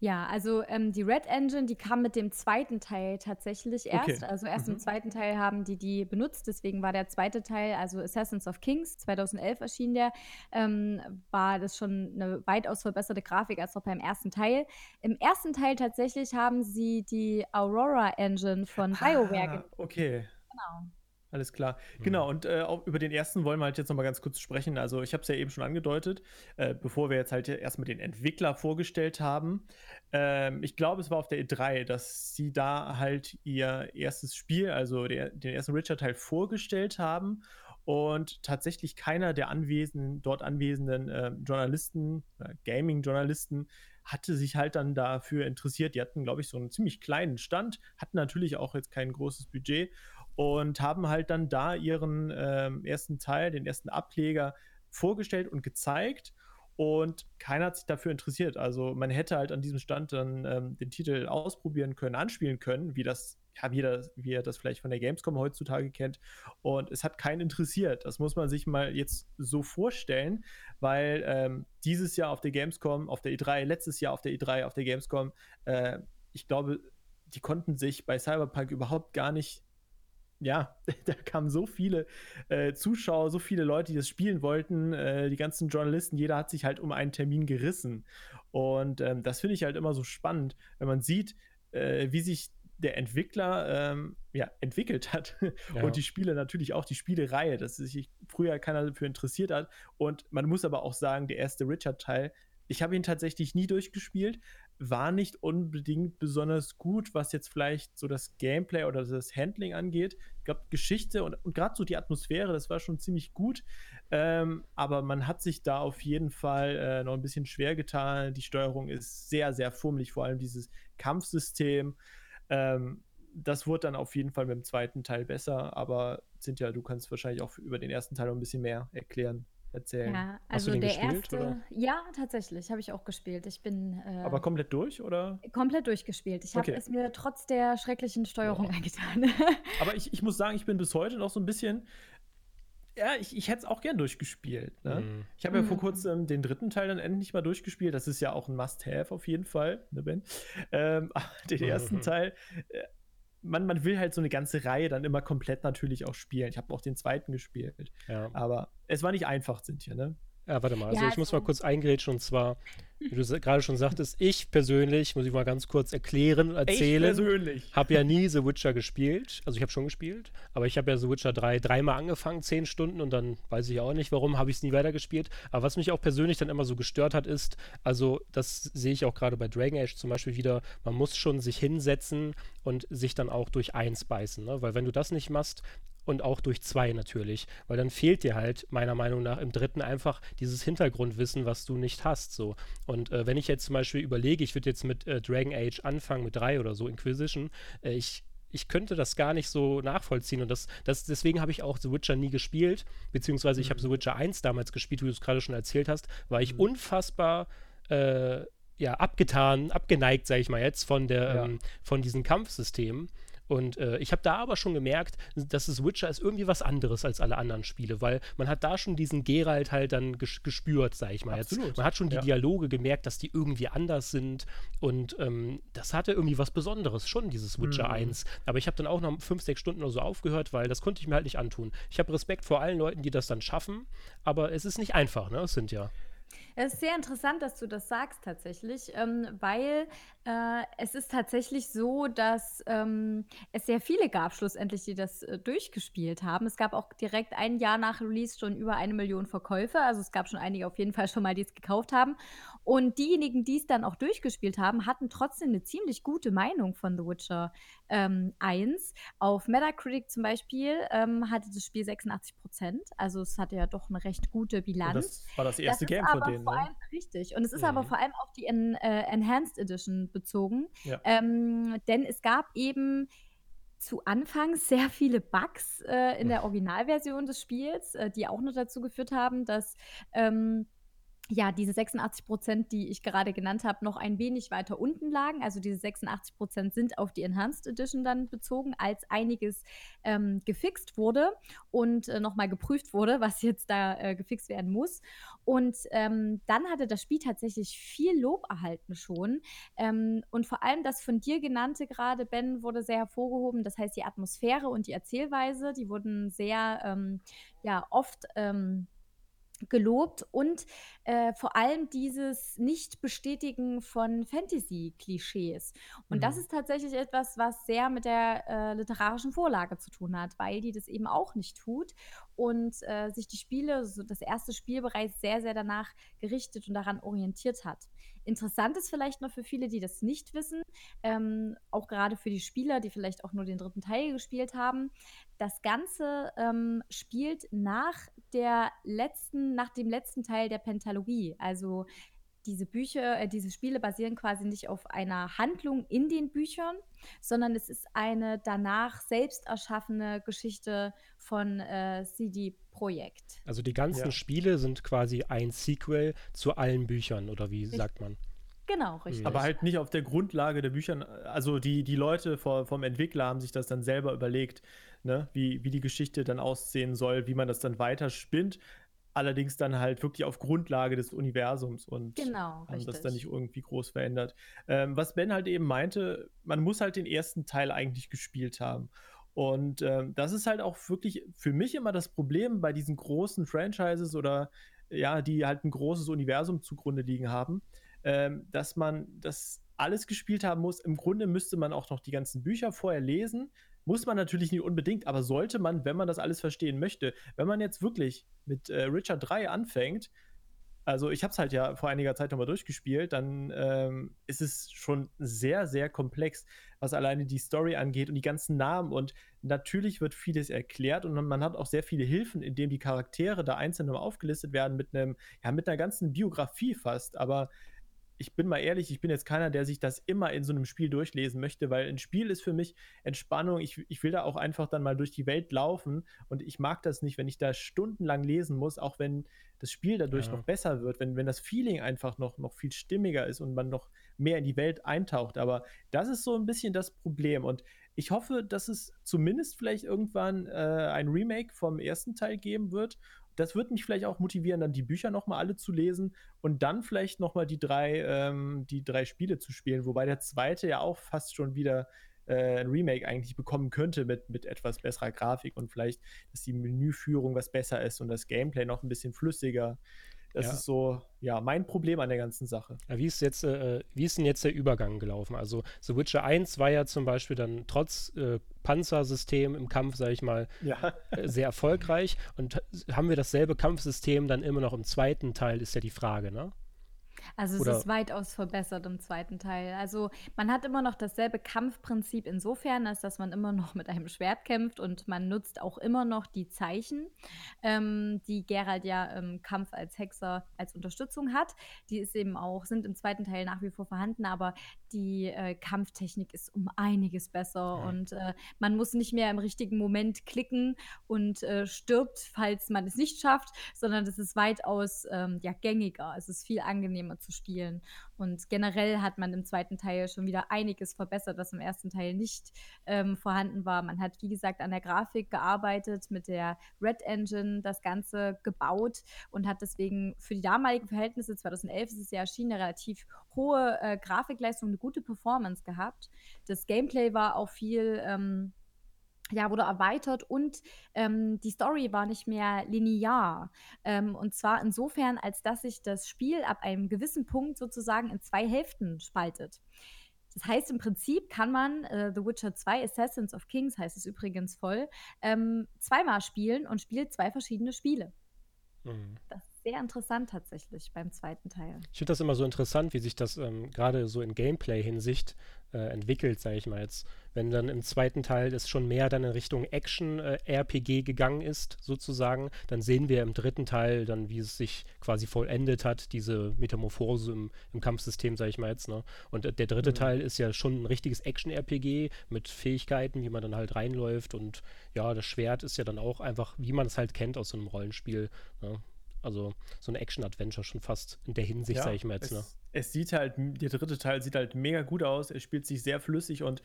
Ja, also ähm, die Red Engine, die kam mit dem zweiten Teil tatsächlich erst. Okay. Also erst mhm. im zweiten Teil haben die die benutzt. Deswegen war der zweite Teil, also Assassins of Kings, 2011 erschien der, ähm, war das schon eine weitaus verbesserte Grafik als noch beim ersten Teil. Im ersten Teil tatsächlich haben sie die Aurora Engine von BioWare ah, Okay. Genau. Alles klar. Mhm. Genau, und äh, auch über den ersten wollen wir halt jetzt nochmal ganz kurz sprechen. Also, ich habe es ja eben schon angedeutet, äh, bevor wir jetzt halt erstmal den Entwickler vorgestellt haben. Ähm, ich glaube, es war auf der E3, dass sie da halt ihr erstes Spiel, also der, den ersten Richard-Teil vorgestellt haben. Und tatsächlich keiner der anwesenden, dort anwesenden äh, Journalisten, Gaming-Journalisten, hatte sich halt dann dafür interessiert. Die hatten, glaube ich, so einen ziemlich kleinen Stand, hatten natürlich auch jetzt kein großes Budget und haben halt dann da ihren ähm, ersten Teil, den ersten Ableger vorgestellt und gezeigt und keiner hat sich dafür interessiert. Also man hätte halt an diesem Stand dann ähm, den Titel ausprobieren können, anspielen können, wie das, wie, das, wie er das vielleicht von der Gamescom heutzutage kennt. Und es hat keinen interessiert. Das muss man sich mal jetzt so vorstellen, weil ähm, dieses Jahr auf der Gamescom, auf der E3, letztes Jahr auf der E3, auf der Gamescom, äh, ich glaube, die konnten sich bei Cyberpunk überhaupt gar nicht ja, da kamen so viele äh, Zuschauer, so viele Leute, die das spielen wollten, äh, die ganzen Journalisten, jeder hat sich halt um einen Termin gerissen. Und ähm, das finde ich halt immer so spannend, wenn man sieht, äh, wie sich der Entwickler ähm, ja, entwickelt hat ja. und die Spiele natürlich auch die Spielereihe, dass sich früher keiner dafür interessiert hat. Und man muss aber auch sagen, der erste Richard-Teil, ich habe ihn tatsächlich nie durchgespielt, war nicht unbedingt besonders gut, was jetzt vielleicht so das Gameplay oder das Handling angeht. Ich glaube, Geschichte und, und gerade so die Atmosphäre, das war schon ziemlich gut. Ähm, aber man hat sich da auf jeden Fall äh, noch ein bisschen schwer getan. Die Steuerung ist sehr, sehr fummelig, vor allem dieses Kampfsystem. Ähm, das wurde dann auf jeden Fall mit dem zweiten Teil besser, aber Cynthia, du kannst wahrscheinlich auch über den ersten Teil noch ein bisschen mehr erklären erzählen. Ja, also der gespielt, erste, oder? ja, tatsächlich, habe ich auch gespielt. Ich bin. Äh, Aber komplett durch, oder? Komplett durchgespielt. Ich habe okay. es mir trotz der schrecklichen Steuerung oh. angetan. Aber ich, ich muss sagen, ich bin bis heute noch so ein bisschen. Ja, ich, ich hätte es auch gern durchgespielt. Ne? Mm. Ich habe ja vor mhm. kurzem den dritten Teil dann endlich mal durchgespielt. Das ist ja auch ein Must-Have auf jeden Fall, ne, Ben? Ähm, den ersten Teil äh, man, man will halt so eine ganze Reihe dann immer komplett natürlich auch spielen. Ich habe auch den zweiten gespielt. Ja. Aber es war nicht einfach, sind hier, ne? Ja, warte mal. Also ja, ich muss mal kurz eingrätschen und zwar, wie du gerade schon sagtest, ich persönlich, muss ich mal ganz kurz erklären, erzählen. Ich persönlich. Habe ja nie The Witcher gespielt. Also ich habe schon gespielt, aber ich habe ja The Witcher 3 dreimal angefangen, zehn Stunden und dann weiß ich auch nicht, warum, habe ich es nie weitergespielt. Aber was mich auch persönlich dann immer so gestört hat, ist, also das sehe ich auch gerade bei Dragon Age zum Beispiel wieder, man muss schon sich hinsetzen und sich dann auch durch eins beißen. Ne? Weil wenn du das nicht machst, und auch durch zwei natürlich, weil dann fehlt dir halt meiner Meinung nach im dritten einfach dieses Hintergrundwissen, was du nicht hast. So. Und äh, wenn ich jetzt zum Beispiel überlege, ich würde jetzt mit äh, Dragon Age anfangen, mit drei oder so, Inquisition, äh, ich ich könnte das gar nicht so nachvollziehen und das, das deswegen habe ich auch The Witcher nie gespielt, beziehungsweise mhm. ich habe The Witcher 1 damals gespielt, wie du es gerade schon erzählt hast, war ich mhm. unfassbar äh, ja, abgetan, abgeneigt, sage ich mal jetzt, von der, ja. ähm, von diesen Kampfsystemen. Und äh, ich habe da aber schon gemerkt, dass das Witcher ist irgendwie was anderes als alle anderen Spiele, weil man hat da schon diesen Geralt halt dann ges gespürt, sag ich mal Absolut. jetzt. Man hat schon die ja. Dialoge gemerkt, dass die irgendwie anders sind und ähm, das hatte irgendwie was Besonderes, schon dieses Witcher mhm. 1. Aber ich habe dann auch noch fünf, sechs Stunden oder so aufgehört, weil das konnte ich mir halt nicht antun. Ich habe Respekt vor allen Leuten, die das dann schaffen, aber es ist nicht einfach, ne? Es sind ja. Es ist sehr interessant, dass du das sagst tatsächlich, ähm, weil äh, es ist tatsächlich so, dass ähm, es sehr viele gab schlussendlich, die das äh, durchgespielt haben. Es gab auch direkt ein Jahr nach Release schon über eine Million Verkäufe. Also es gab schon einige auf jeden Fall schon mal, die es gekauft haben. Und diejenigen, die es dann auch durchgespielt haben, hatten trotzdem eine ziemlich gute Meinung von The Witcher ähm, 1. Auf Metacritic zum Beispiel ähm, hatte das Spiel 86 Prozent. Also es hatte ja doch eine recht gute Bilanz. Und das war das erste das Game von denen. Ne? Allem, richtig. Und es ist mhm. aber vor allem auf die en äh, Enhanced Edition bezogen. Ja. Ähm, denn es gab eben zu Anfang sehr viele Bugs äh, in der Originalversion des Spiels, äh, die auch noch dazu geführt haben, dass ähm, ja, diese 86 Prozent, die ich gerade genannt habe, noch ein wenig weiter unten lagen. Also diese 86 Prozent sind auf die Enhanced Edition dann bezogen, als einiges ähm, gefixt wurde und äh, nochmal geprüft wurde, was jetzt da äh, gefixt werden muss. Und ähm, dann hatte das Spiel tatsächlich viel Lob erhalten schon. Ähm, und vor allem das von dir genannte gerade, Ben, wurde sehr hervorgehoben. Das heißt, die Atmosphäre und die Erzählweise, die wurden sehr, ähm, ja, oft ähm, gelobt und äh, vor allem dieses Nicht-Bestätigen von Fantasy-Klischees. Und mhm. das ist tatsächlich etwas, was sehr mit der äh, literarischen Vorlage zu tun hat, weil die das eben auch nicht tut und äh, sich die Spiele, so das erste Spiel bereits sehr, sehr danach gerichtet und daran orientiert hat. Interessant ist vielleicht noch für viele, die das nicht wissen, ähm, auch gerade für die Spieler, die vielleicht auch nur den dritten Teil gespielt haben. Das Ganze ähm, spielt nach der letzten, nach dem letzten Teil der Pentalogie. Also diese Bücher, äh, diese Spiele basieren quasi nicht auf einer Handlung in den Büchern, sondern es ist eine danach selbst erschaffene Geschichte von äh, CD Projekt. Also die ganzen ja. Spiele sind quasi ein Sequel zu allen Büchern, oder wie Richtig. sagt man? Genau, richtig. Aber halt nicht auf der Grundlage der Bücher. Also die, die Leute vor, vom Entwickler haben sich das dann selber überlegt, ne? wie, wie die Geschichte dann aussehen soll, wie man das dann weiter spinnt allerdings dann halt wirklich auf Grundlage des Universums und genau, haben richtig. das dann nicht irgendwie groß verändert. Ähm, was Ben halt eben meinte, man muss halt den ersten Teil eigentlich gespielt haben. Und ähm, das ist halt auch wirklich für mich immer das Problem bei diesen großen Franchises oder ja, die halt ein großes Universum zugrunde liegen haben, ähm, dass man das alles gespielt haben muss. Im Grunde müsste man auch noch die ganzen Bücher vorher lesen, muss man natürlich nicht unbedingt, aber sollte man, wenn man das alles verstehen möchte, wenn man jetzt wirklich mit äh, Richard 3 anfängt, also ich habe es halt ja vor einiger Zeit nochmal durchgespielt, dann ähm, ist es schon sehr, sehr komplex, was alleine die Story angeht und die ganzen Namen. Und natürlich wird vieles erklärt und man hat auch sehr viele Hilfen, in denen die Charaktere da einzeln aufgelistet werden mit einem, ja, mit einer ganzen Biografie fast. Aber ich bin mal ehrlich, ich bin jetzt keiner, der sich das immer in so einem Spiel durchlesen möchte, weil ein Spiel ist für mich Entspannung. Ich, ich will da auch einfach dann mal durch die Welt laufen und ich mag das nicht, wenn ich da stundenlang lesen muss, auch wenn das Spiel dadurch ja. noch besser wird, wenn, wenn das Feeling einfach noch, noch viel stimmiger ist und man noch mehr in die Welt eintaucht. Aber das ist so ein bisschen das Problem und ich hoffe, dass es zumindest vielleicht irgendwann äh, ein Remake vom ersten Teil geben wird das wird mich vielleicht auch motivieren, dann die Bücher nochmal alle zu lesen und dann vielleicht nochmal die drei, ähm, die drei Spiele zu spielen, wobei der zweite ja auch fast schon wieder äh, ein Remake eigentlich bekommen könnte mit, mit etwas besserer Grafik und vielleicht, dass die Menüführung was besser ist und das Gameplay noch ein bisschen flüssiger. Das ja. ist so, ja, mein Problem an der ganzen Sache. Ja, wie, ist jetzt, äh, wie ist denn jetzt der Übergang gelaufen? Also, The Witcher 1 war ja zum Beispiel dann trotz äh, Panzersystem im Kampf, sage ich mal, ja. äh, sehr erfolgreich. Und haben wir dasselbe Kampfsystem dann immer noch im zweiten Teil, ist ja die Frage, ne? Also es Oder ist weitaus verbessert im zweiten Teil. Also man hat immer noch dasselbe Kampfprinzip insofern, als dass man immer noch mit einem Schwert kämpft und man nutzt auch immer noch die Zeichen, ähm, die Gerald ja im Kampf als Hexer als Unterstützung hat. Die ist eben auch, sind im zweiten Teil nach wie vor vorhanden, aber die äh, Kampftechnik ist um einiges besser ja. und äh, man muss nicht mehr im richtigen Moment klicken und äh, stirbt, falls man es nicht schafft, sondern es ist weitaus ähm, ja, gängiger. Es ist viel angenehmer zu spielen. Und generell hat man im zweiten Teil schon wieder einiges verbessert, was im ersten Teil nicht ähm, vorhanden war. Man hat, wie gesagt, an der Grafik gearbeitet, mit der Red Engine das Ganze gebaut und hat deswegen für die damaligen Verhältnisse, 2011 ist es ja erschienen, eine relativ hohe äh, Grafikleistung, eine gute Performance gehabt. Das Gameplay war auch viel. Ähm, ja, wurde erweitert und ähm, die Story war nicht mehr linear. Ähm, und zwar insofern, als dass sich das Spiel ab einem gewissen Punkt sozusagen in zwei Hälften spaltet. Das heißt, im Prinzip kann man äh, The Witcher 2 Assassins of Kings, heißt es übrigens voll, ähm, zweimal spielen und spielt zwei verschiedene Spiele. Mhm. Das sehr interessant tatsächlich beim zweiten Teil. Ich finde das immer so interessant, wie sich das ähm, gerade so in Gameplay-Hinsicht äh, entwickelt, sage ich mal jetzt. Wenn dann im zweiten Teil es schon mehr dann in Richtung Action-RPG äh, gegangen ist, sozusagen, dann sehen wir im dritten Teil dann, wie es sich quasi vollendet hat, diese Metamorphose im, im Kampfsystem, sage ich mal jetzt. Ne? Und äh, der dritte mhm. Teil ist ja schon ein richtiges Action-RPG mit Fähigkeiten, wie man dann halt reinläuft und ja, das Schwert ist ja dann auch einfach, wie man es halt kennt aus so einem Rollenspiel. Ne? Also so ein Action-Adventure schon fast in der Hinsicht, ja, sage ich mal jetzt. Es, ne? es sieht halt, der dritte Teil sieht halt mega gut aus, er spielt sich sehr flüssig und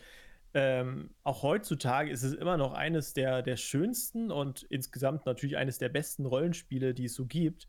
ähm, auch heutzutage ist es immer noch eines der, der schönsten und insgesamt natürlich eines der besten Rollenspiele, die es so gibt.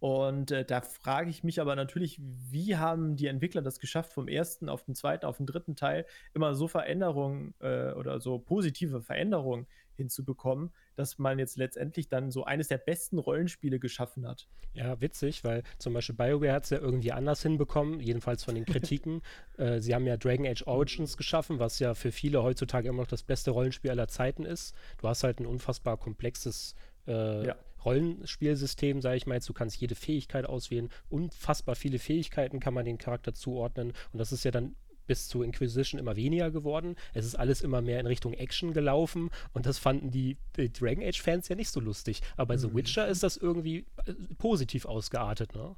Und äh, da frage ich mich aber natürlich, wie haben die Entwickler das geschafft, vom ersten auf den zweiten, auf den dritten Teil immer so Veränderungen äh, oder so positive Veränderungen hinzubekommen, dass man jetzt letztendlich dann so eines der besten Rollenspiele geschaffen hat. Ja, witzig, weil zum Beispiel BioWare hat es ja irgendwie anders hinbekommen, jedenfalls von den Kritiken. äh, sie haben ja Dragon Age Origins geschaffen, was ja für viele heutzutage immer noch das beste Rollenspiel aller Zeiten ist. Du hast halt ein unfassbar komplexes äh, ja. Rollenspielsystem, sage ich mal jetzt. Du kannst jede Fähigkeit auswählen. Unfassbar viele Fähigkeiten kann man den Charakter zuordnen. Und das ist ja dann bis zu Inquisition immer weniger geworden. Es ist alles immer mehr in Richtung Action gelaufen und das fanden die, die Dragon Age-Fans ja nicht so lustig. Aber bei mhm. The Witcher ist das irgendwie äh, positiv ausgeartet, ne?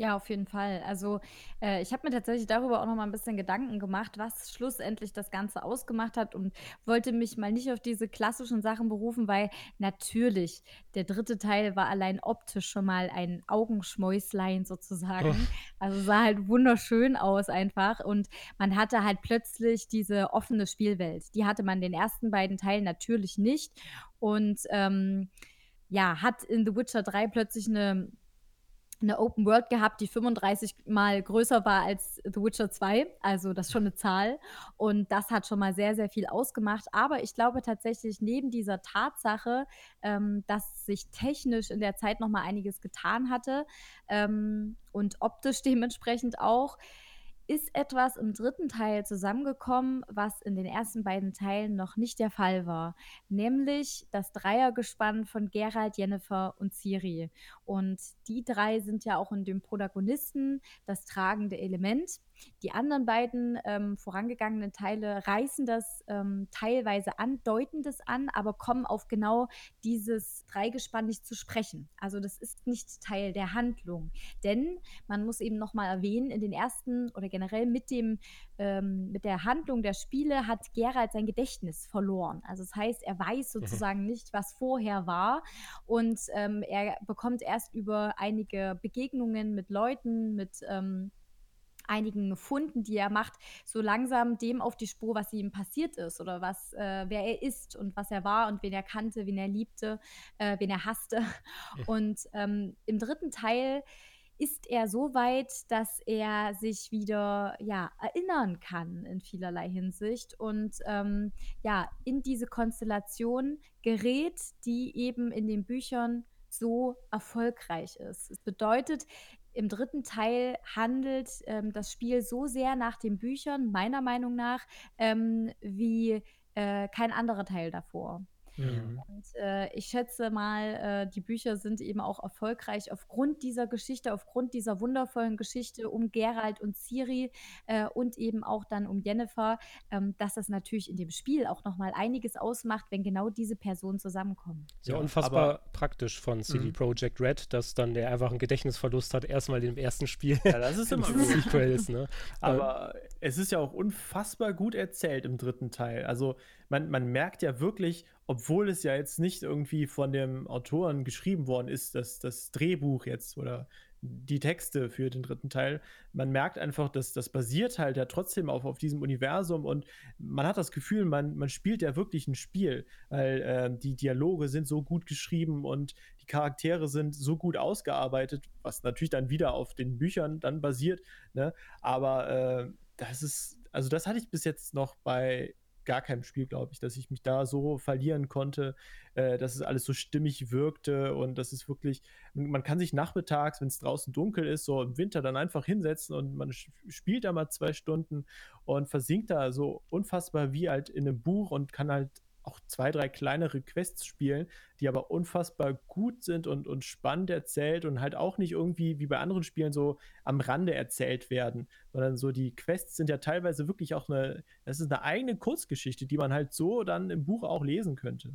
Ja, auf jeden Fall. Also, äh, ich habe mir tatsächlich darüber auch noch mal ein bisschen Gedanken gemacht, was schlussendlich das Ganze ausgemacht hat und wollte mich mal nicht auf diese klassischen Sachen berufen, weil natürlich der dritte Teil war allein optisch schon mal ein Augenschmäuslein sozusagen. Oh. Also, sah halt wunderschön aus einfach und man hatte halt plötzlich diese offene Spielwelt. Die hatte man in den ersten beiden Teilen natürlich nicht und, ähm, ja, hat in The Witcher 3 plötzlich eine eine Open World gehabt, die 35 mal größer war als The Witcher 2. Also das ist schon eine Zahl. Und das hat schon mal sehr, sehr viel ausgemacht. Aber ich glaube tatsächlich, neben dieser Tatsache, ähm, dass sich technisch in der Zeit noch mal einiges getan hatte ähm, und optisch dementsprechend auch, ist etwas im dritten Teil zusammengekommen, was in den ersten beiden Teilen noch nicht der Fall war, nämlich das Dreiergespann von Geralt, Jennifer und Ciri. Und die drei sind ja auch in dem Protagonisten das tragende Element. Die anderen beiden ähm, vorangegangenen Teile reißen das ähm, teilweise an, deuten das an, aber kommen auf genau dieses Dreigespann nicht zu sprechen. Also das ist nicht Teil der Handlung. Denn man muss eben nochmal erwähnen, in den ersten oder generell mit dem ähm, mit der Handlung der Spiele hat Geralt sein Gedächtnis verloren. Also das heißt, er weiß mhm. sozusagen mhm. nicht, was vorher war und ähm, er bekommt erst über einige Begegnungen mit Leuten, mit ähm, einigen Funden, die er macht, so langsam dem auf die Spur, was ihm passiert ist oder was, äh, wer er ist und was er war und wen er kannte, wen er liebte, äh, wen er hasste. Und ähm, im dritten Teil ist er so weit, dass er sich wieder ja, erinnern kann in vielerlei Hinsicht und ähm, ja, in diese Konstellation gerät, die eben in den Büchern so erfolgreich ist. Es bedeutet, im dritten Teil handelt ähm, das Spiel so sehr nach den Büchern, meiner Meinung nach, ähm, wie äh, kein anderer Teil davor. Mhm. Und äh, ich schätze mal, äh, die Bücher sind eben auch erfolgreich aufgrund dieser Geschichte, aufgrund dieser wundervollen Geschichte um Gerald und Ciri äh, und eben auch dann um Jennifer, ähm, dass das natürlich in dem Spiel auch nochmal einiges ausmacht, wenn genau diese Personen zusammenkommen. Ja, unfassbar praktisch von CD mhm. Projekt Red, dass dann der einfach einen Gedächtnisverlust hat, erstmal im ersten Spiel. Ja, das ist immer gut. Sequels, ne? Aber es ist ja auch unfassbar gut erzählt im dritten Teil. Also man, man merkt ja wirklich, obwohl es ja jetzt nicht irgendwie von dem Autoren geschrieben worden ist, dass das Drehbuch jetzt oder die Texte für den dritten Teil, man merkt einfach, dass das basiert halt ja trotzdem auf, auf diesem Universum und man hat das Gefühl, man, man spielt ja wirklich ein Spiel, weil äh, die Dialoge sind so gut geschrieben und die Charaktere sind so gut ausgearbeitet, was natürlich dann wieder auf den Büchern dann basiert, ne? aber äh, das ist, also das hatte ich bis jetzt noch bei gar keinem Spiel, glaube ich, dass ich mich da so verlieren konnte, äh, dass es alles so stimmig wirkte und das ist wirklich, man kann sich nachmittags, wenn es draußen dunkel ist, so im Winter dann einfach hinsetzen und man spielt da mal zwei Stunden und versinkt da so unfassbar wie halt in einem Buch und kann halt auch zwei, drei kleinere Quests spielen, die aber unfassbar gut sind und, und spannend erzählt und halt auch nicht irgendwie wie bei anderen Spielen so am Rande erzählt werden, sondern so die Quests sind ja teilweise wirklich auch eine, das ist eine eigene Kurzgeschichte, die man halt so dann im Buch auch lesen könnte.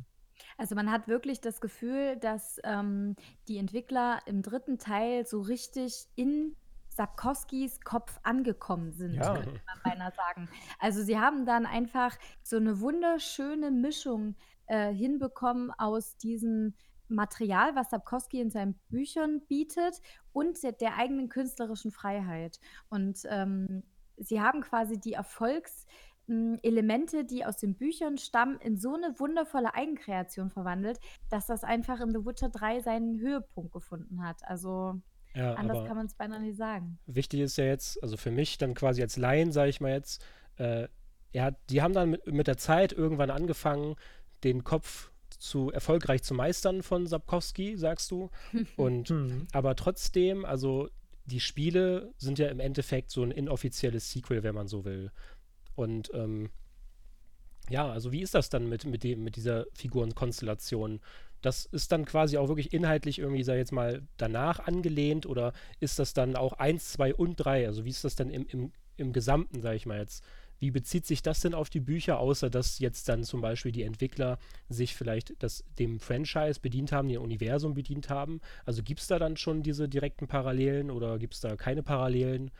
Also man hat wirklich das Gefühl, dass ähm, die Entwickler im dritten Teil so richtig in Sapkowskis Kopf angekommen sind, ja. könnte man beinahe sagen. Also sie haben dann einfach so eine wunderschöne Mischung äh, hinbekommen aus diesem Material, was Sapkowski in seinen Büchern bietet und der, der eigenen künstlerischen Freiheit. Und ähm, sie haben quasi die Erfolgselemente, die aus den Büchern stammen, in so eine wundervolle Eigenkreation verwandelt, dass das einfach in The Witcher 3 seinen Höhepunkt gefunden hat. Also ja, Anders kann man es beinahe nicht sagen. Wichtig ist ja jetzt, also für mich dann quasi als Laien, sage ich mal jetzt, äh, hat, die haben dann mit, mit der Zeit irgendwann angefangen, den Kopf zu erfolgreich zu meistern von Sapkowski, sagst du. Und mhm. aber trotzdem, also die Spiele sind ja im Endeffekt so ein inoffizielles Sequel, wenn man so will. Und ähm, ja, also wie ist das dann mit, mit, dem, mit dieser Figurenkonstellation? Das ist dann quasi auch wirklich inhaltlich irgendwie, sag ich jetzt mal, danach angelehnt oder ist das dann auch 1, 2 und 3? Also wie ist das dann im, im, im Gesamten, sag ich mal jetzt? wie bezieht sich das denn auf die Bücher, außer dass jetzt dann zum Beispiel die Entwickler sich vielleicht das, dem Franchise bedient haben, dem Universum bedient haben? Also gibt es da dann schon diese direkten Parallelen oder gibt es da keine Parallelen?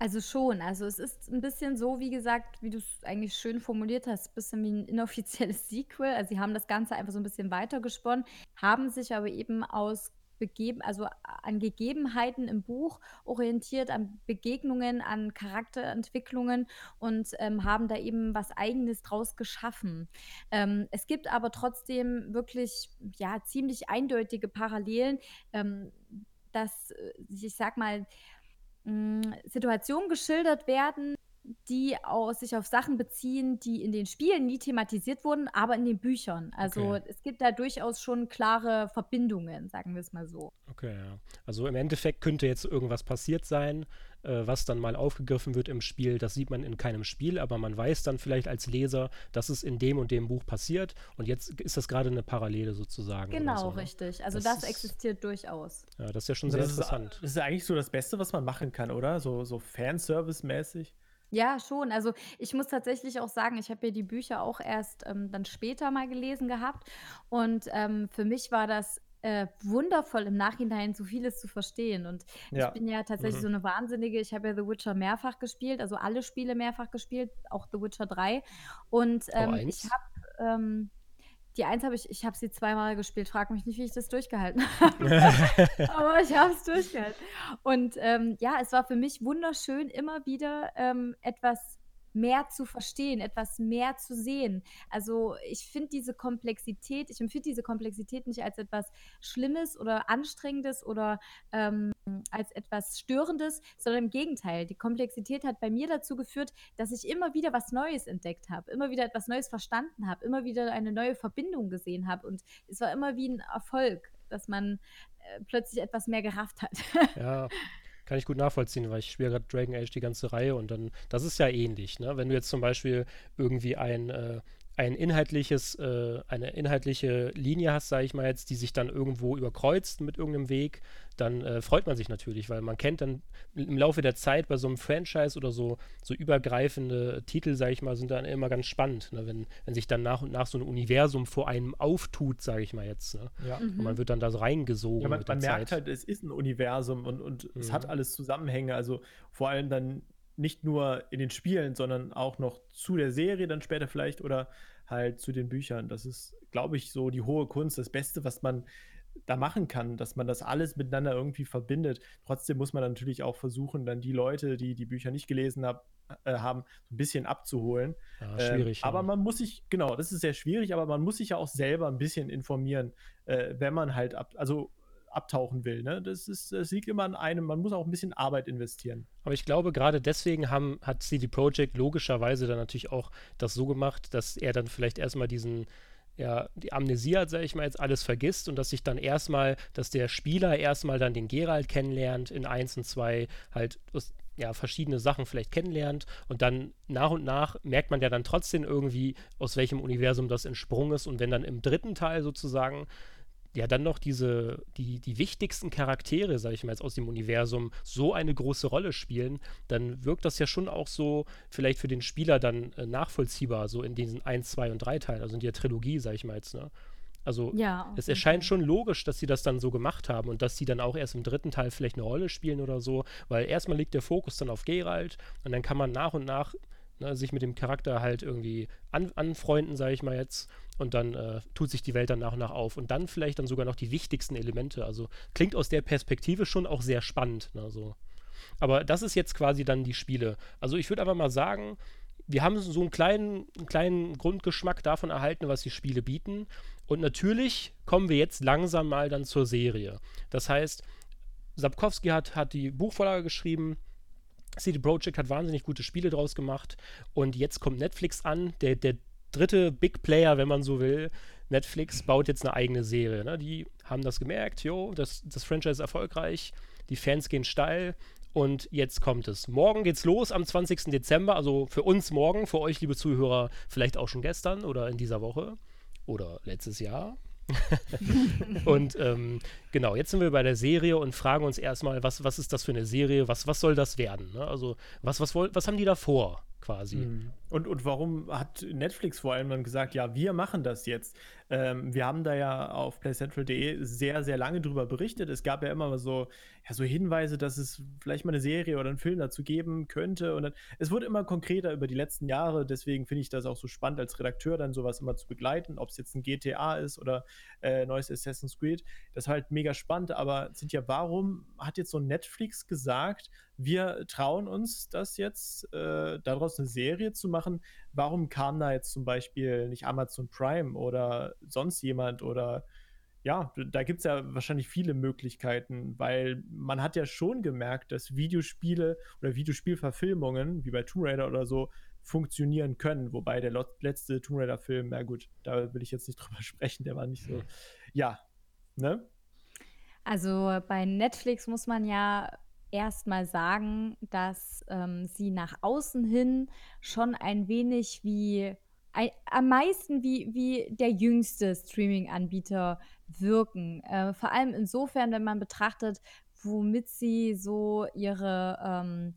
Also schon. Also es ist ein bisschen so, wie gesagt, wie du es eigentlich schön formuliert hast, ein bisschen wie ein inoffizielles Sequel. Also sie haben das Ganze einfach so ein bisschen weitergesponnen, haben sich aber eben aus begeben, also an Gegebenheiten im Buch orientiert, an Begegnungen, an Charakterentwicklungen und ähm, haben da eben was Eigenes draus geschaffen. Ähm, es gibt aber trotzdem wirklich ja ziemlich eindeutige Parallelen, ähm, dass äh, ich sag mal Situationen geschildert werden, die auch sich auf Sachen beziehen, die in den Spielen nie thematisiert wurden, aber in den Büchern. Also Okay. es gibt da durchaus schon klare Verbindungen, sagen wir es mal so. Okay, ja. Also im Endeffekt könnte jetzt irgendwas passiert sein, äh, was dann mal aufgegriffen wird im Spiel. Das sieht man in keinem Spiel, aber man weiß dann vielleicht als Leser, dass es in dem und dem Buch passiert. Und jetzt ist das gerade eine Parallele sozusagen Genau, so, ne? richtig. Also Das das, ist- existiert durchaus. Ja, das ist ja schon Also sehr das, ist, interessant. das ist eigentlich so das Beste, was man machen kann, oder? So, so Fanservice-mäßig. Ja, schon. Also ich muss tatsächlich auch sagen, ich habe ja die Bücher auch erst ähm, dann später mal gelesen gehabt. Und ähm, für mich war das äh, wundervoll im Nachhinein so vieles zu verstehen. Und Ja. ich bin ja tatsächlich Mhm. so eine Wahnsinnige. Ich habe ja The Witcher mehrfach gespielt, also alle Spiele mehrfach gespielt, auch The Witcher 3. Und ähm, eins? ich habe ähm, die eins habe ich, ich habe sie zweimal gespielt. Frag mich nicht, wie ich das durchgehalten habe. Aber ich habe es durchgehalten. Und ähm, ja, es war für mich wunderschön, immer wieder ähm, etwas mehr zu verstehen, etwas mehr zu sehen. Also ich finde diese Komplexität, ich empfinde diese Komplexität nicht als etwas Schlimmes oder Anstrengendes oder ähm, als etwas Störendes, sondern im Gegenteil. Die Komplexität hat bei mir dazu geführt, dass ich immer wieder was Neues entdeckt habe, immer wieder etwas Neues verstanden habe, immer wieder eine neue Verbindung gesehen habe. Und es war immer wie ein Erfolg, dass man äh, plötzlich etwas mehr gerafft hat. Ja, kann ich gut nachvollziehen, weil ich spiele gerade Dragon Age die ganze Reihe und dann, das ist ja ähnlich, ne? Wenn du jetzt zum Beispiel irgendwie ein, äh, ein inhaltliches, äh, eine inhaltliche Linie hast, sage ich mal jetzt, die sich dann irgendwo überkreuzt mit irgendeinem Weg, dann äh, freut man sich natürlich, weil man kennt dann im Laufe der Zeit bei so einem Franchise oder so, so übergreifende Titel, sage ich mal, sind dann immer ganz spannend, ne? Wenn, wenn sich dann nach und nach so ein Universum vor einem auftut, sage ich mal jetzt, ne? Ja. Und man wird dann da so reingesogen Ja, man, mit der man merkt halt, es ist ein Universum und, und es Mhm. hat alles Zusammenhänge. Also vor allem dann nicht nur in den Spielen, sondern auch noch zu der Serie dann später vielleicht oder halt zu den Büchern. Das ist, glaube ich, so die hohe Kunst, das Beste, was man da machen kann, dass man das alles miteinander irgendwie verbindet. Trotzdem muss man natürlich auch versuchen, dann die Leute, die die Bücher nicht gelesen hab, äh, haben, so ein bisschen abzuholen. Ja, Ähm, schwierig. aber ja. man muss sich, genau, das ist sehr schwierig, aber man muss sich ja auch selber ein bisschen informieren, äh, wenn man halt ab, also abtauchen will. Ne? Das, ist, das liegt immer an einem, man muss auch ein bisschen Arbeit investieren. Aber ich glaube, gerade deswegen haben, hat CD Projekt logischerweise dann natürlich auch das so gemacht, dass er dann vielleicht erstmal diesen, ja, die Amnesie hat, sag ich mal, jetzt alles vergisst und dass sich dann erstmal, dass der Spieler erstmal dann den Geralt kennenlernt, in 1 und 2 halt ja, verschiedene Sachen vielleicht kennenlernt und dann nach und nach merkt man ja dann trotzdem irgendwie, aus welchem Universum das entsprungen ist und wenn dann im dritten Teil sozusagen ja dann noch diese, die, die wichtigsten Charaktere, sage ich mal jetzt aus dem Universum, so eine große Rolle spielen, dann wirkt das ja schon auch so vielleicht für den Spieler dann äh, nachvollziehbar, so in diesen 1, 2 und 3 Teilen, also in der Trilogie, sage ich mal jetzt, ne? Also Ja, es erscheint schon logisch, dass sie das dann so gemacht haben und dass sie dann auch erst im dritten Teil vielleicht eine Rolle spielen oder so, weil erstmal liegt der Fokus dann auf Geralt und dann kann man nach und nach ne, sich mit dem Charakter halt irgendwie an, anfreunden, sage ich mal jetzt, und dann äh, tut sich die Welt dann nach und nach auf und dann vielleicht dann sogar noch die wichtigsten Elemente. Also klingt aus der Perspektive schon auch sehr spannend. Ne, so. Aber das ist jetzt quasi dann die Spiele. Also ich würde einfach mal sagen, wir haben so einen kleinen, einen kleinen Grundgeschmack davon erhalten, was die Spiele bieten. Und natürlich kommen wir jetzt langsam mal dann zur Serie. Das heißt, Sapkowski hat, hat die Buchvorlage geschrieben. CD Projekt hat wahnsinnig gute Spiele draus gemacht. Und jetzt kommt Netflix an, der, der dritte Big Player, wenn man so will. Netflix baut jetzt eine eigene Serie. Ne? Die haben das gemerkt, jo, das, das Franchise ist erfolgreich, die Fans gehen steil. Und jetzt kommt es. Morgen geht's los am 20. Dezember. Also für uns morgen, für euch, liebe Zuhörer, vielleicht auch schon gestern oder in dieser Woche oder letztes Jahr. und ähm, genau, jetzt sind wir bei der Serie und fragen uns erstmal, was, was ist das für eine Serie? Was, was soll das werden? Ne? Also, was, was, was haben die da vor? Quasi. Mhm. Und, und warum hat Netflix vor allem dann gesagt, ja, wir machen das jetzt? Ähm, wir haben da ja auf playcentral.de sehr, sehr lange drüber berichtet. Es gab ja immer so, ja, so Hinweise, dass es vielleicht mal eine Serie oder einen Film dazu geben könnte. Und dann, es wurde immer konkreter über die letzten Jahre. Deswegen finde ich das auch so spannend, als Redakteur dann sowas immer zu begleiten, ob es jetzt ein GTA ist oder äh, neues Assassin's Creed. Das ist halt mega spannend. Aber ja, warum hat jetzt so Netflix gesagt, wir trauen uns das jetzt, äh, daraus eine Serie zu machen? Warum kam da jetzt zum Beispiel nicht Amazon Prime oder sonst jemand oder ja, da gibt es ja wahrscheinlich viele Möglichkeiten, weil man hat ja schon gemerkt, dass Videospiele oder Videospielverfilmungen, wie bei Tomb Raider oder so, funktionieren können. Wobei der letzte Tomb Raider-Film, na gut, da will ich jetzt nicht drüber sprechen, der war nicht so. Ja, ne? Also bei Netflix muss man ja erstmal sagen, dass ähm, sie nach außen hin schon ein wenig wie Ei am meisten wie wie der jüngste Streaming-Anbieter wirken. Äh, vor allem insofern, wenn man betrachtet, womit sie so ihre, ähm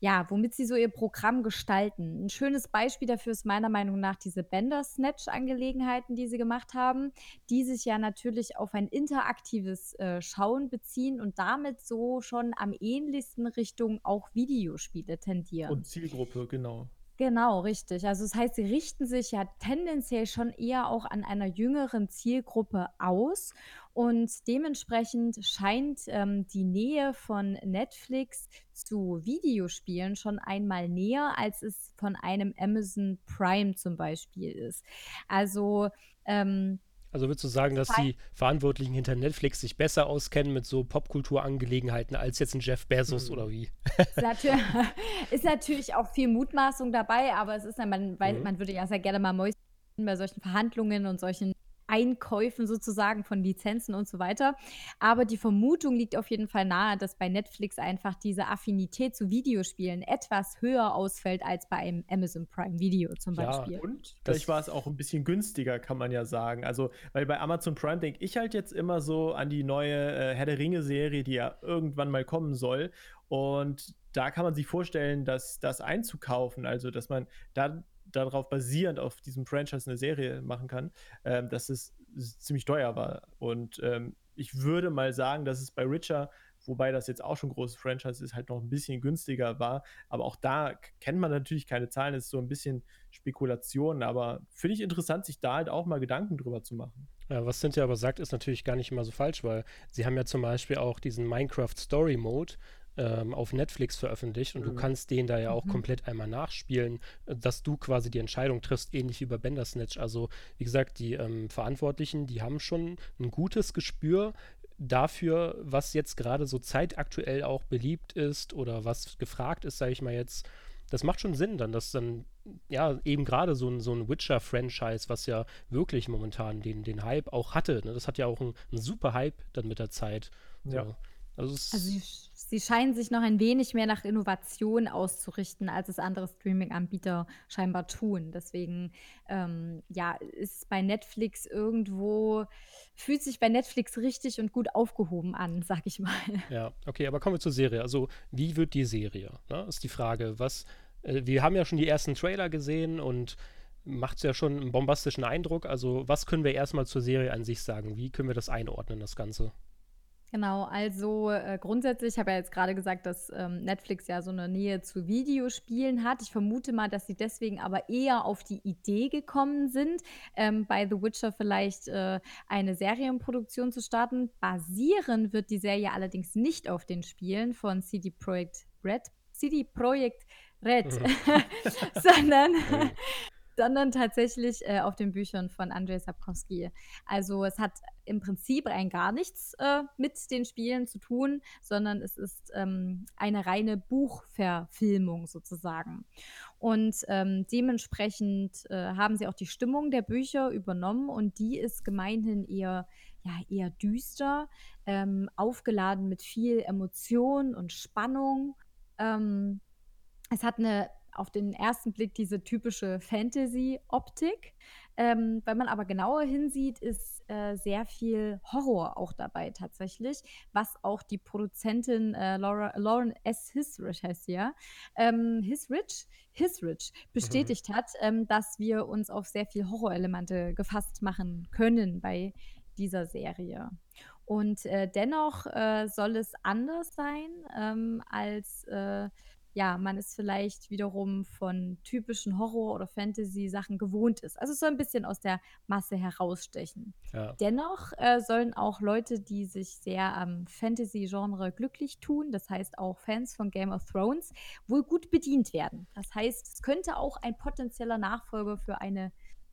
ja, womit sie so ihr Programm gestalten. Ein schönes Beispiel dafür ist meiner Meinung nach diese Bandersnatch-Angelegenheiten, die sie gemacht haben, die sich ja natürlich auf ein interaktives, äh, Schauen beziehen und damit so schon am ähnlichsten Richtung auch Videospiele tendieren. Und Zielgruppe, genau. Genau, richtig. Also das heißt, sie richten sich ja tendenziell schon eher auch an einer jüngeren Zielgruppe aus und dementsprechend scheint ähm, die Nähe von Netflix zu Videospielen schon einmal näher, als es von einem Amazon Prime zum Beispiel ist. Also ähm, also würdest du sagen, dass die Verantwortlichen hinter Netflix sich besser auskennen mit so Popkulturangelegenheiten als jetzt ein Jeff Bezos mhm. oder wie? Ist natürlich, ist natürlich, auch viel Mutmaßung dabei, aber es ist man, mhm. man würde ja sehr gerne mal Mäuschen bei solchen Verhandlungen und solchen Einkäufen sozusagen von Lizenzen und so weiter. Aber die Vermutung liegt auf jeden Fall nahe, dass bei Netflix einfach diese Affinität zu Videospielen etwas höher ausfällt als bei einem Amazon Prime Video zum Beispiel. Ja, und vielleicht war es auch ein bisschen günstiger, kann man ja sagen. Also, weil bei Amazon Prime denke ich halt jetzt immer so an die neue äh, Herr der Ringe-Serie, die ja irgendwann mal kommen soll. Und da kann man sich vorstellen, dass das einzukaufen, also dass man da darauf basierend auf diesem Franchise eine Serie machen kann, ähm, dass es ziemlich teuer war. Und ähm, ich würde mal sagen, dass es bei Richer, wobei das jetzt auch schon ein großes Franchise ist, halt noch ein bisschen günstiger war. Aber auch da kennt man natürlich keine Zahlen, es ist so ein bisschen Spekulation. Aber finde ich interessant, sich da halt auch mal Gedanken drüber zu machen. Ja, was Cynthia aber sagt, ist natürlich gar nicht immer so falsch, weil sie haben ja zum Beispiel auch diesen Minecraft Story Mode, ähm, auf Netflix veröffentlicht und mhm. du kannst den da ja auch mhm. komplett einmal nachspielen, äh, dass du quasi die Entscheidung triffst, ähnlich wie bei Bandersnatch. Also, wie gesagt, die ähm, Verantwortlichen, die haben schon ein gutes Gespür dafür, was jetzt gerade so zeitaktuell auch beliebt ist oder was gefragt ist, sage ich mal jetzt. Das macht schon Sinn dann, dass dann, ja, eben gerade so ein, so ein Witcher-Franchise, was ja wirklich momentan den, den Hype auch hatte, ne? das hat ja auch einen, einen super Hype dann mit der Zeit. So. Ja. Also, also sie scheinen sich noch ein wenig mehr nach Innovation auszurichten, als es andere Streaming-Anbieter scheinbar tun. Deswegen, ähm, ja, ist bei Netflix irgendwo, fühlt sich bei Netflix richtig und gut aufgehoben an, sag ich mal. Ja, okay, aber kommen wir zur Serie. Also, wie wird die Serie? Ne? Ist die Frage. Was, äh, wir haben ja schon die ersten Trailer gesehen und macht es ja schon einen bombastischen Eindruck. Also, was können wir erstmal zur Serie an sich sagen? Wie können wir das einordnen, das Ganze? Genau, also äh, grundsätzlich, ich habe ja jetzt gerade gesagt, dass ähm, Netflix ja so eine Nähe zu Videospielen hat. Ich vermute mal, dass sie deswegen aber eher auf die Idee gekommen sind, ähm, bei The Witcher vielleicht äh, eine Serienproduktion zu starten. Basieren wird die Serie allerdings nicht auf den Spielen von CD Projekt Red, CD Projekt Red, mhm. sondern sondern tatsächlich äh, auf den Büchern von Andrzej Sapkowski. Also es hat im Prinzip rein gar nichts äh, mit den Spielen zu tun, sondern es ist ähm, eine reine Buchverfilmung sozusagen. Und ähm, dementsprechend äh, haben sie auch die Stimmung der Bücher übernommen und die ist gemeinhin eher ja, eher düster, ähm, aufgeladen mit viel Emotion und Spannung. Ähm, es hat eine auf den ersten Blick diese typische Fantasy-Optik. Ähm, wenn man aber genauer hinsieht, ist äh, sehr viel Horror auch dabei tatsächlich, was auch die Produzentin äh, Laura, Lauren S. Hisrich heißt sie ja, ähm, Hisrich, Hisrich bestätigt mhm. hat, ähm, dass wir uns auf sehr viel Horrorelemente gefasst machen können bei dieser Serie. Und äh, dennoch äh, soll es anders sein, ähm, als äh, ja, man es vielleicht wiederum von typischen Horror- oder Fantasy-Sachen gewohnt ist. Also es soll ein bisschen aus der Masse herausstechen. Ja. Dennoch äh, sollen auch Leute, die sich sehr am Fantasy-Genre glücklich tun, das heißt auch Fans von Game of Thrones, wohl gut bedient werden. Das heißt, es könnte auch ein potenzieller Nachfolger für eine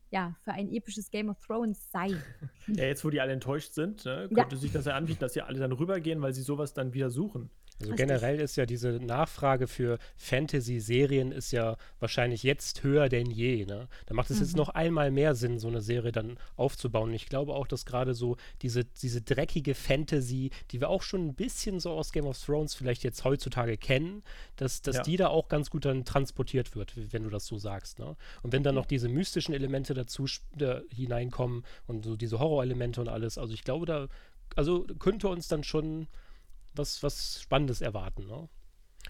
ja, für ein episches Game of Thrones sein. Ja, jetzt wo die alle enttäuscht sind, ne, könnte ja. sich das ja anbieten, dass sie alle dann rübergehen, weil sie sowas dann wieder suchen. Also Richtig. generell ist ja diese Nachfrage für Fantasy-Serien ist ja wahrscheinlich jetzt höher denn je. Ne? Da macht es mhm. jetzt noch einmal mehr Sinn, so eine Serie dann aufzubauen. Und ich glaube auch, dass gerade so diese, diese dreckige Fantasy, die wir auch schon ein bisschen so aus Game of Thrones vielleicht jetzt heutzutage kennen, dass, dass ja. die da auch ganz gut dann transportiert wird, wenn du das so sagst. Ne? Und wenn dann noch diese mystischen Elemente dazu da hineinkommen und so diese Horrorelemente und alles, also ich glaube, da also könnte uns dann schon was, was Spannendes erwarten. Ne?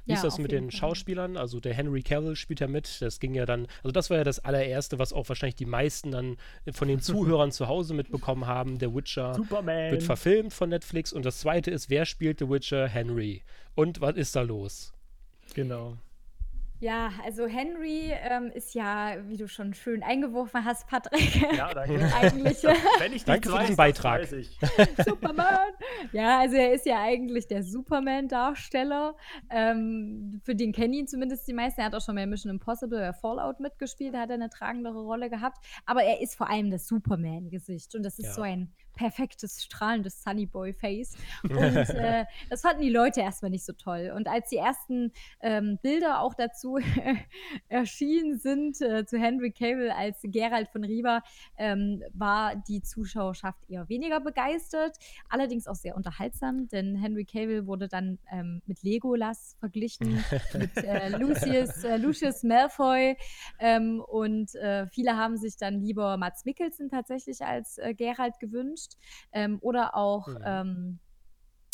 Wie ja, ist das mit den Fall. Schauspielern? Also der Henry Cavill spielt ja mit. Das ging ja dann, also das war ja das allererste, was auch wahrscheinlich die meisten dann von den Zuhörern zu Hause mitbekommen haben. Der Witcher Superman. wird verfilmt von Netflix. Und das zweite ist, wer spielt The Witcher? Henry. Und was ist da los? Genau. Ja, also Henry ähm, ist ja, wie du schon schön eingeworfen hast, Patrick. Ja, danke. eigentlich, Wenn ich danke für diesen Beitrag. Superman. Ja, also er ist ja eigentlich der Superman-Darsteller. Ähm, für den kennen ihn zumindest die meisten. Er hat auch schon bei Mission Impossible oder Fallout mitgespielt. Da hat er eine tragendere Rolle gehabt. Aber er ist vor allem das Superman-Gesicht. Und das ist ja. so ein perfektes, strahlendes Sunnyboy-Face. Und äh, das fanden die Leute erstmal nicht so toll. Und als die ersten ähm, Bilder auch dazu erschienen sind, äh, zu Henry Cable als Gerald von Riva, ähm, war die Zuschauerschaft eher weniger begeistert. Allerdings auch sehr unterhaltsam, denn Henry Cable wurde dann ähm, mit Legolas verglichen, mit äh, Lucius, äh, Lucius Malfoy. Ähm, und äh, viele haben sich dann lieber Mats Mikkelsen tatsächlich als äh, Gerald gewünscht gewünscht. Ähm, oder auch mhm. ähm,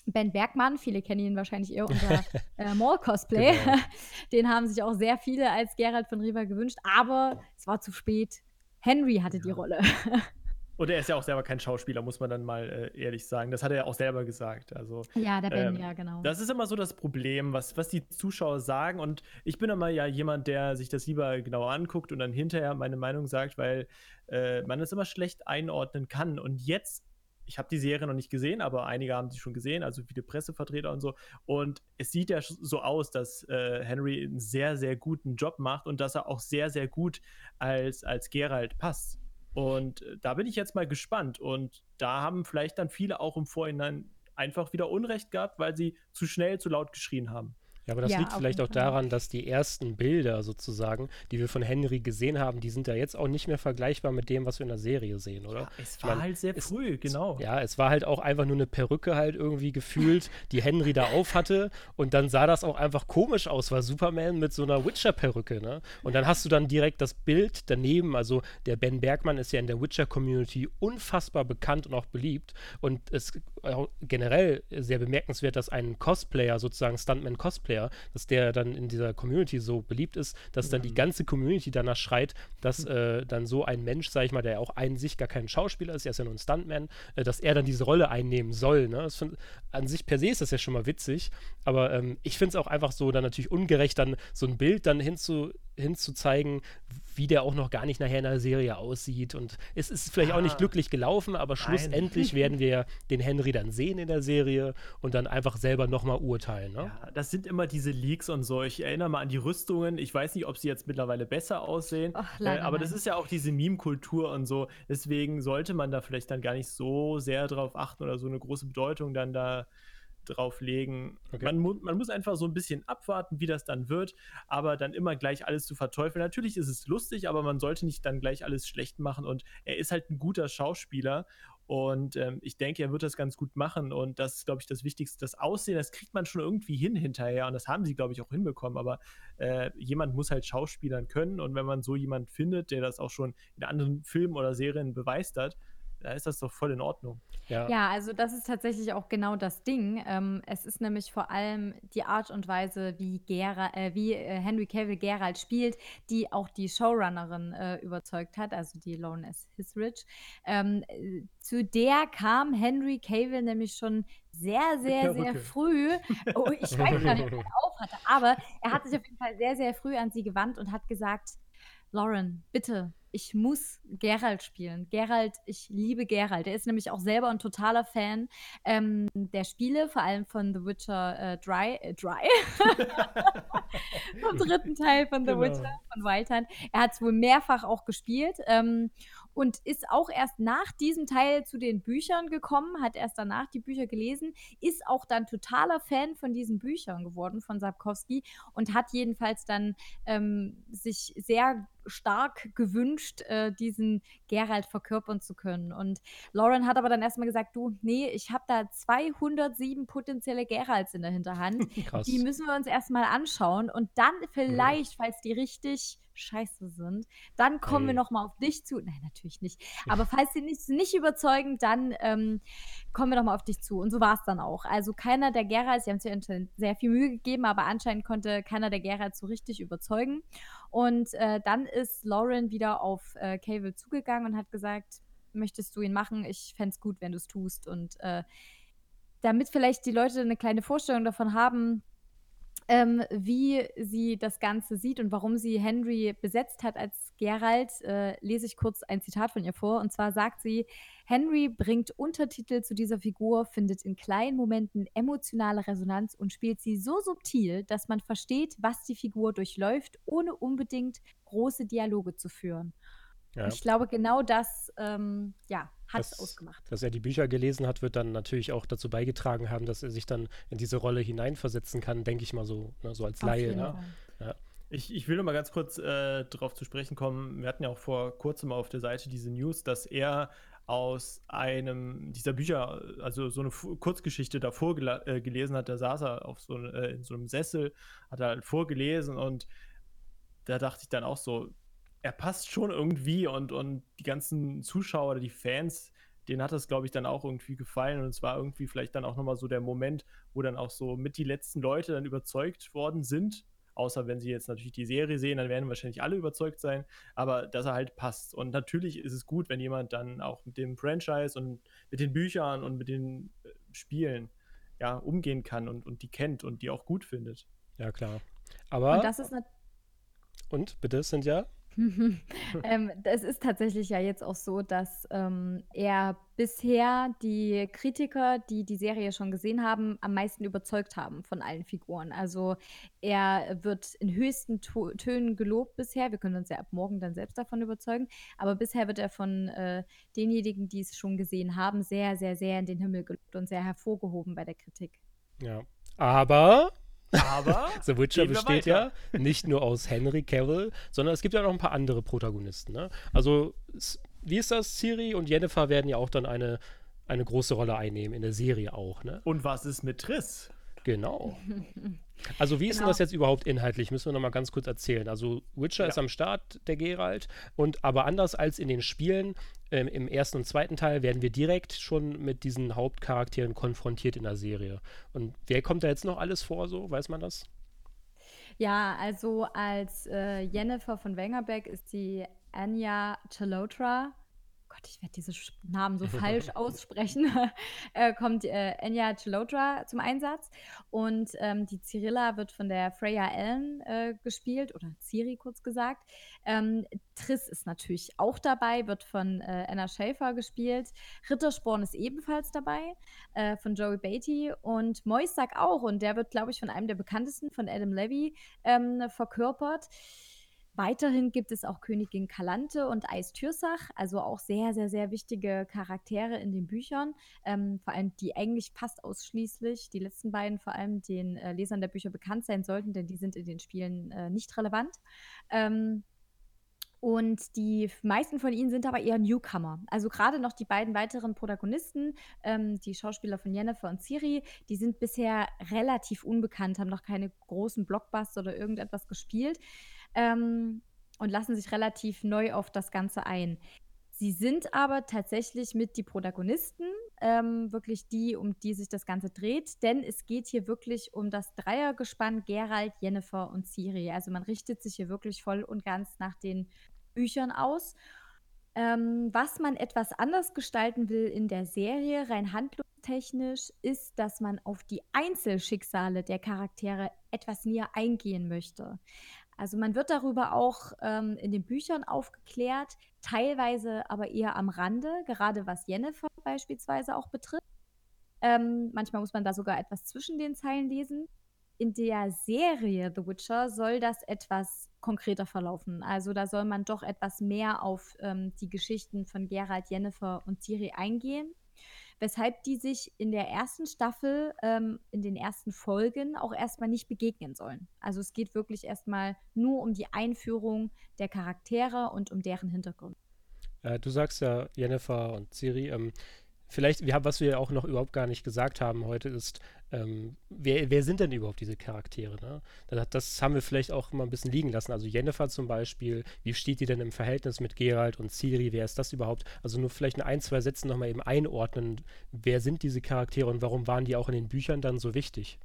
Ben Bergmann, viele kennen ihn wahrscheinlich eher unter äh, Mall-Cosplay. Genau. Den haben sich auch sehr viele als Gerald von Riva gewünscht, aber es war zu spät. Henry hatte ja. die Rolle. Und er ist ja auch selber kein Schauspieler, muss man dann mal äh, ehrlich sagen. Das hat er ja auch selber gesagt. Also, ja, der Ben, ähm, ja, genau. Das ist immer so das Problem, was, was die Zuschauer sagen. Und ich bin immer ja jemand, der sich das lieber genauer anguckt und dann hinterher meine Meinung sagt, weil äh, man es immer schlecht einordnen kann. Und jetzt ich habe die Serie noch nicht gesehen, aber einige haben sie schon gesehen, also viele Pressevertreter und so. Und es sieht ja so aus, dass äh, Henry einen sehr, sehr guten Job macht und dass er auch sehr, sehr gut als, als Geralt passt. Und äh, da bin ich jetzt mal gespannt. Und da haben vielleicht dann viele auch im Vorhinein einfach wieder Unrecht gehabt, weil sie zu schnell, zu laut geschrien haben. Ja, aber das ja, liegt vielleicht auch daran, dass die ersten Bilder sozusagen, die wir von Henry gesehen haben, die sind ja jetzt auch nicht mehr vergleichbar mit dem, was wir in der Serie sehen, oder? Ja, es war meine, halt sehr früh, es, genau. Ja, es war halt auch einfach nur eine Perücke halt irgendwie gefühlt, die Henry da auf hatte und dann sah das auch einfach komisch aus, war Superman mit so einer Witcher-Perücke, ne? Und dann hast du dann direkt das Bild daneben, also der Ben Bergmann ist ja in der Witcher-Community unfassbar bekannt und auch beliebt und es ist generell sehr bemerkenswert, dass ein Cosplayer, sozusagen Stuntman-Cosplayer, Multiplayer, dass der dann in dieser Community so beliebt ist, dass mhm. dann die mhm. ganze Community danach schreit, dass äh, dann so ein Mensch, sag ich mal, der auch an sich gar kein Schauspieler ist, er ist ja nur ein Stuntman, äh, dass er dann diese Rolle einnehmen soll. Ne? Find, an sich per se ist das ja schon mal witzig, aber ähm, ich finde es auch einfach so dann natürlich ungerecht, dann so ein Bild dann hinzu, hinzuzeigen, wie der auch noch gar nicht nachher in der Serie aussieht. Und es ist vielleicht ah, auch nicht ah. glücklich gelaufen, aber schlussendlich werden wir den Henry dann sehen in der Serie und dann einfach selber nochmal urteilen. Ne? Ja, das sind immer diese Leaks und so. Ich erinnere mal an die Rüstungen. Ich weiß nicht, ob sie jetzt mittlerweile besser aussehen. Ach, äh, aber das ist ja auch diese Meme-Kultur und so. Deswegen sollte man da vielleicht dann gar nicht so sehr drauf achten oder so eine große Bedeutung dann da drauf legen. Okay. Man, mu man muss einfach so ein bisschen abwarten, wie das dann wird, aber dann immer gleich alles zu verteufeln. Natürlich ist es lustig, aber man sollte nicht dann gleich alles schlecht machen und er ist halt ein guter Schauspieler Und ähm, ich denke, er wird das ganz gut machen. Und das ist, glaube ich, das Wichtigste. Das Aussehen, das kriegt man schon irgendwie hin hinterher. Und das haben sie, glaube ich, auch hinbekommen. Aber äh, jemand muss halt Schauspielern können. Und wenn man so jemanden findet, der das auch schon in anderen Filmen oder Serien beweist hat, da ist das doch voll in Ordnung. Ja. ja, also das ist tatsächlich auch genau das Ding. Ähm, es ist nämlich vor allem die Art und Weise, wie, Gera, äh, wie äh, Henry Cavill Geralt spielt, die auch die Showrunnerin äh, überzeugt hat, also die Lauren S. Hisrich. Ähm, äh, zu der kam Henry Cavill nämlich schon sehr, sehr, sehr früh. Oh, ich weiß gar nicht, ob er auf hatte, aber er hat sich auf jeden Fall sehr, sehr früh an sie gewandt und hat gesagt, Lauren, bitte, ich muss Geralt spielen. Geralt, ich liebe Geralt. Er ist nämlich auch selber ein totaler Fan ähm, der Spiele, vor allem von The Witcher äh, Dry. Äh, Dry? Vom dritten Teil von The genau. Witcher, von Wildhand. Er hat es wohl mehrfach auch gespielt. Ähm, und ist auch erst nach diesem Teil zu den Büchern gekommen, hat erst danach die Bücher gelesen, ist auch dann totaler Fan von diesen Büchern geworden von Sapkowski und hat jedenfalls dann ähm, sich sehr stark gewünscht, äh, diesen Geralt verkörpern zu können. Und Lauren hat aber dann erstmal gesagt, du, nee, ich habe da 207 potenzielle Geralts in der Hinterhand. Krass. Die müssen wir uns erstmal anschauen und dann vielleicht, ja. falls die richtig scheiße sind, dann kommen hey. wir nochmal auf dich zu. Nein, natürlich nicht. Aber falls sie nicht, nicht überzeugen, dann ähm, kommen wir nochmal auf dich zu. Und so war es dann auch. Also keiner der Geralds, sie haben sich sehr viel Mühe gegeben, aber anscheinend konnte keiner der Geralds so richtig überzeugen. Und äh, dann ist Lauren wieder auf äh, Cable zugegangen und hat gesagt, möchtest du ihn machen? Ich fände es gut, wenn du es tust. Und äh, damit vielleicht die Leute eine kleine Vorstellung davon haben, ähm, wie sie das Ganze sieht und warum sie Henry besetzt hat als Geralt, äh, lese ich kurz ein Zitat von ihr vor. Und zwar sagt sie, Henry bringt Untertitel zu dieser Figur, findet in kleinen Momenten emotionale Resonanz und spielt sie so subtil, dass man versteht, was die Figur durchläuft, ohne unbedingt große Dialoge zu führen. Ja. ich glaube, genau das ähm, ja, hat es ausgemacht. Dass er die Bücher gelesen hat, wird dann natürlich auch dazu beigetragen haben, dass er sich dann in diese Rolle hineinversetzen kann, denke ich mal so, ne, so als Auf Laie. Ne? Ja. Ich, ich will noch mal ganz kurz äh, darauf zu sprechen kommen. Wir hatten ja auch vor kurzem auf der Seite diese News, dass er aus einem dieser Bücher, also so eine Kurzgeschichte davor äh, gelesen hat. Da saß er auf so, äh, in so einem Sessel, hat er halt vorgelesen und da dachte ich dann auch so, er passt schon irgendwie und, und die ganzen Zuschauer oder die Fans, denen hat das, glaube ich, dann auch irgendwie gefallen. Und es war irgendwie vielleicht dann auch nochmal so der Moment, wo dann auch so mit die letzten Leute dann überzeugt worden sind. Außer wenn sie jetzt natürlich die Serie sehen, dann werden wahrscheinlich alle überzeugt sein. Aber dass er halt passt. Und natürlich ist es gut, wenn jemand dann auch mit dem Franchise und mit den Büchern und mit den äh, Spielen ja, umgehen kann und, und die kennt und die auch gut findet. Ja, klar. Aber. Und das ist eine. Und bitte, sind ja. ähm, es ist tatsächlich ja jetzt auch so, dass ähm, er bisher die Kritiker, die die Serie schon gesehen haben, am meisten überzeugt haben von allen Figuren. Also er wird in höchsten to Tönen gelobt bisher. Wir können uns ja ab morgen dann selbst davon überzeugen. Aber bisher wird er von äh, denjenigen, die es schon gesehen haben, sehr, sehr, sehr in den Himmel gelobt und sehr hervorgehoben bei der Kritik. Ja. Aber aber The Witcher besteht ja nicht nur aus Henry Cavill, sondern es gibt ja noch ein paar andere Protagonisten. Ne? Also, wie ist das? Siri und Jennifer werden ja auch dann eine, eine große Rolle einnehmen, in der Serie auch. Ne? Und was ist mit Triss? Genau. Also wie ist genau. denn das jetzt überhaupt inhaltlich? Müssen wir noch mal ganz kurz erzählen. Also Witcher ja. ist am Start, der Geralt, und aber anders als in den Spielen ähm, im ersten und zweiten Teil werden wir direkt schon mit diesen Hauptcharakteren konfrontiert in der Serie. Und wer kommt da jetzt noch alles vor? So weiß man das? Ja, also als äh, Jennifer von Wengerbeck ist die Anya Chalotra Gott, ich werde diese Namen so falsch aussprechen, äh, kommt äh, Enya Chilotra zum Einsatz. Und ähm, die Cyrilla wird von der Freya Allen äh, gespielt, oder Ciri kurz gesagt. Ähm, Triss ist natürlich auch dabei, wird von äh, Anna Schäfer gespielt. Rittersporn ist ebenfalls dabei, äh, von Joey Beatty. Und Moisak auch, und der wird, glaube ich, von einem der bekanntesten, von Adam Levy, ähm, verkörpert. Weiterhin gibt es auch Königin Kalante und Eis Türsach, also auch sehr, sehr, sehr wichtige Charaktere in den Büchern. Ähm, vor allem die eigentlich fast ausschließlich, die letzten beiden vor allem den äh, Lesern der Bücher bekannt sein sollten, denn die sind in den Spielen äh, nicht relevant. Ähm, Und die meisten von ihnen sind aber eher Newcomer. Also gerade noch die beiden weiteren Protagonisten, ähm, die Schauspieler von Jennifer und Siri, die sind bisher relativ unbekannt, haben noch keine großen Blockbuster oder irgendetwas gespielt ähm, und lassen sich relativ neu auf das Ganze ein. Sie sind aber tatsächlich mit die Protagonisten, ähm, wirklich die, um die sich das Ganze dreht, denn es geht hier wirklich um das Dreiergespann Gerald, Jennifer und Siri. Also man richtet sich hier wirklich voll und ganz nach den Büchern aus. Ähm, was man etwas anders gestalten will in der Serie, rein handlungstechnisch, ist, dass man auf die Einzelschicksale der Charaktere etwas näher eingehen möchte. Also man wird darüber auch ähm, in den Büchern aufgeklärt, teilweise aber eher am Rande, gerade was Jennifer beispielsweise auch betrifft. Ähm, manchmal muss man da sogar etwas zwischen den Zeilen lesen. In der Serie The Witcher soll das etwas konkreter verlaufen. Also da soll man doch etwas mehr auf ähm, die Geschichten von Gerald, Jennifer und Ciri eingehen. Weshalb die sich in der ersten Staffel, ähm, in den ersten Folgen auch erstmal nicht begegnen sollen. Also es geht wirklich erstmal nur um die Einführung der Charaktere und um deren Hintergrund. Äh, du sagst ja Jennifer und Ciri. Ähm, vielleicht, wir was wir auch noch überhaupt gar nicht gesagt haben heute, ist, ähm, wer, wer, sind denn überhaupt diese Charaktere? Ne? Das, das, haben wir vielleicht auch mal ein bisschen liegen lassen. Also Jennifer zum Beispiel, wie steht die denn im Verhältnis mit Gerald und Ciri? Wer ist das überhaupt? Also nur vielleicht in ein, zwei Sätzen nochmal eben einordnen. Wer sind diese Charaktere und warum waren die auch in den Büchern dann so wichtig?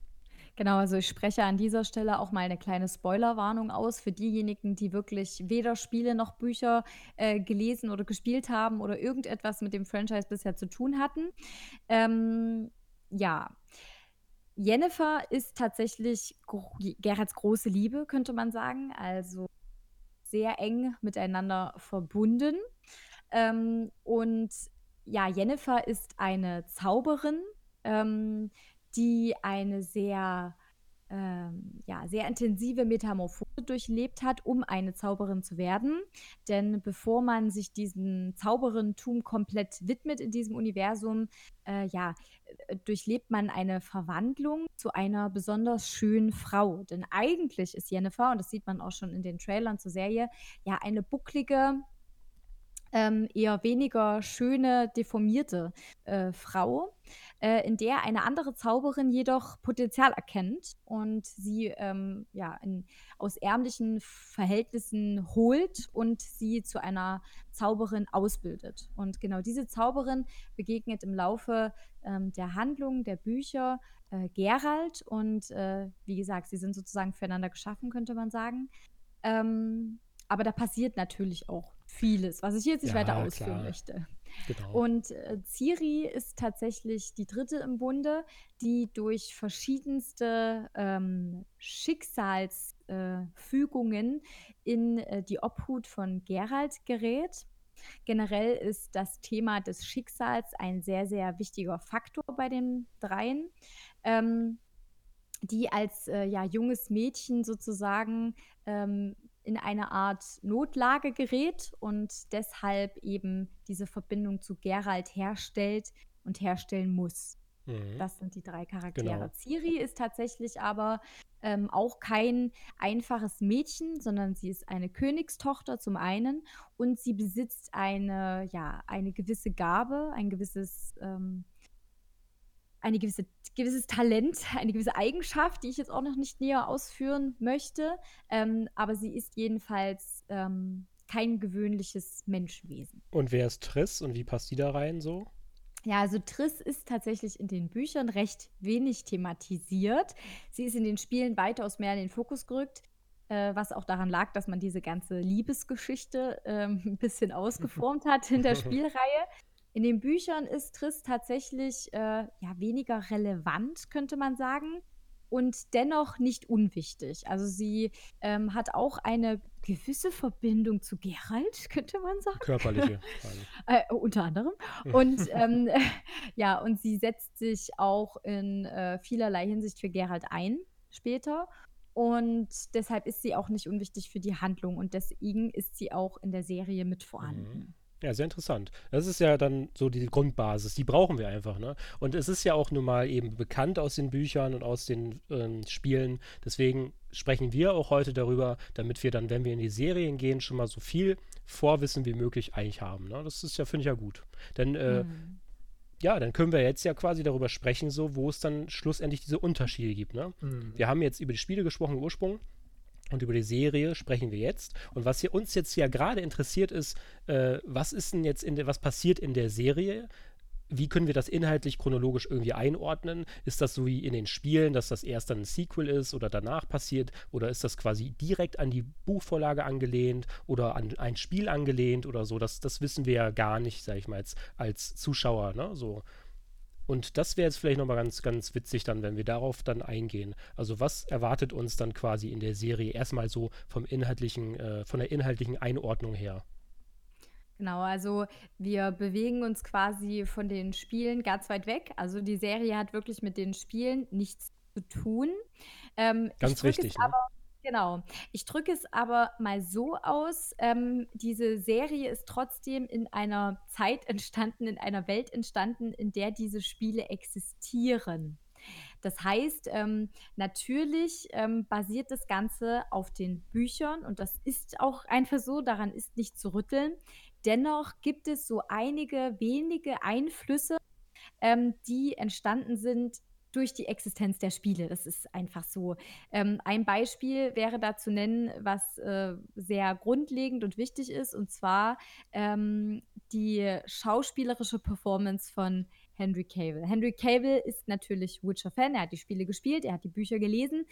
Genau, also ich spreche an dieser Stelle auch mal eine kleine Spoilerwarnung aus für diejenigen, die wirklich weder Spiele noch Bücher äh, gelesen oder gespielt haben oder irgendetwas mit dem Franchise bisher zu tun hatten. Ähm, ja, Jennifer ist tatsächlich Gerhards große Liebe, könnte man sagen. Also sehr eng miteinander verbunden. Ähm, und ja, Jennifer ist eine Zauberin, ähm, die eine sehr ähm, ja, sehr intensive Metamorphose durchlebt hat, um eine Zauberin zu werden. Denn bevor man sich diesem Zauberentum komplett widmet in diesem Universum, äh, ja, äh, durchlebt man eine Verwandlung zu einer besonders schönen Frau. Denn eigentlich ist Jennifer, und das sieht man auch schon in den Trailern zur Serie, ja eine bucklige, ähm, eher weniger schöne, deformierte äh, Frau, äh, in der eine andere Zauberin jedoch Potenzial erkennt und sie ähm, ja, in, aus ärmlichen Verhältnissen holt und sie zu einer Zauberin ausbildet. Und genau diese Zauberin begegnet im Laufe ähm, der Handlung der Bücher äh, Gerald und äh, wie gesagt, sie sind sozusagen füreinander geschaffen, könnte man sagen. Ähm, aber da passiert natürlich auch vieles, was ich jetzt nicht ja, weiter ausführen klar. möchte. Genau. Und äh, Ciri ist tatsächlich die dritte im Bunde, die durch verschiedenste ähm, Schicksalsfügungen äh, in äh, die Obhut von Gerald gerät. Generell ist das Thema des Schicksals ein sehr, sehr wichtiger Faktor bei den dreien. Ähm, die als äh, ja, junges Mädchen sozusagen ähm, in eine Art Notlage gerät und deshalb eben diese Verbindung zu Gerald herstellt und herstellen muss. Mhm. Das sind die drei Charaktere. Genau. Ciri ist tatsächlich aber ähm, auch kein einfaches Mädchen, sondern sie ist eine Königstochter zum einen und sie besitzt eine, ja, eine gewisse Gabe, ein gewisses ähm, eine gewisse, gewisses Talent, eine gewisse Eigenschaft, die ich jetzt auch noch nicht näher ausführen möchte. Ähm, aber sie ist jedenfalls ähm, kein gewöhnliches Menschenwesen. Und wer ist Triss und wie passt die da rein so? Ja, also Triss ist tatsächlich in den Büchern recht wenig thematisiert. Sie ist in den Spielen weitaus mehr in den Fokus gerückt, äh, was auch daran lag, dass man diese ganze Liebesgeschichte äh, ein bisschen ausgeformt hat in der Spielreihe. In den Büchern ist Triss tatsächlich äh, ja, weniger relevant, könnte man sagen, und dennoch nicht unwichtig. Also sie ähm, hat auch eine gewisse Verbindung zu Gerald, könnte man sagen. Körperliche. äh, unter anderem. Und ähm, ja, und sie setzt sich auch in äh, vielerlei Hinsicht für Gerald ein später. Und deshalb ist sie auch nicht unwichtig für die Handlung und deswegen ist sie auch in der Serie mit vorhanden. Mhm. Ja, sehr interessant. Das ist ja dann so die Grundbasis, die brauchen wir einfach, ne? Und es ist ja auch nun mal eben bekannt aus den Büchern und aus den ähm, Spielen. Deswegen sprechen wir auch heute darüber, damit wir dann, wenn wir in die Serien gehen, schon mal so viel Vorwissen wie möglich eigentlich haben. Ne? Das ist ja, finde ich ja gut. Denn äh, mhm. ja, dann können wir jetzt ja quasi darüber sprechen, so wo es dann schlussendlich diese Unterschiede gibt. Ne? Mhm. Wir haben jetzt über die Spiele gesprochen, Ursprung. Und über die Serie sprechen wir jetzt. Und was hier uns jetzt ja gerade interessiert ist, äh, was ist denn jetzt in der, was passiert in der Serie? Wie können wir das inhaltlich chronologisch irgendwie einordnen? Ist das so wie in den Spielen, dass das erst dann ein Sequel ist oder danach passiert? Oder ist das quasi direkt an die Buchvorlage angelehnt oder an ein Spiel angelehnt oder so? Das, das wissen wir ja gar nicht, sag ich mal, als, als Zuschauer, ne? So. Und das wäre jetzt vielleicht nochmal ganz, ganz witzig dann, wenn wir darauf dann eingehen. Also was erwartet uns dann quasi in der Serie erstmal so vom inhaltlichen, äh, von der inhaltlichen Einordnung her? Genau, also wir bewegen uns quasi von den Spielen ganz weit weg. Also die Serie hat wirklich mit den Spielen nichts zu tun. Ähm, ganz wichtig. Ne? Aber, Genau. Ich drücke es aber mal so aus. Ähm, diese Serie ist trotzdem in einer Zeit entstanden, in einer Welt entstanden, in der diese Spiele existieren. Das heißt, ähm, natürlich ähm, basiert das Ganze auf den Büchern und das ist auch einfach so, daran ist nicht zu rütteln. Dennoch gibt es so einige wenige Einflüsse, ähm, die entstanden sind durch die Existenz der Spiele. Das ist einfach so. Ähm, ein Beispiel wäre da zu nennen, was äh, sehr grundlegend und wichtig ist, und zwar ähm, die schauspielerische Performance von Henry Cavill. Henry Cavill ist natürlich Witcher-Fan, er hat die Spiele gespielt, er hat die Bücher gelesen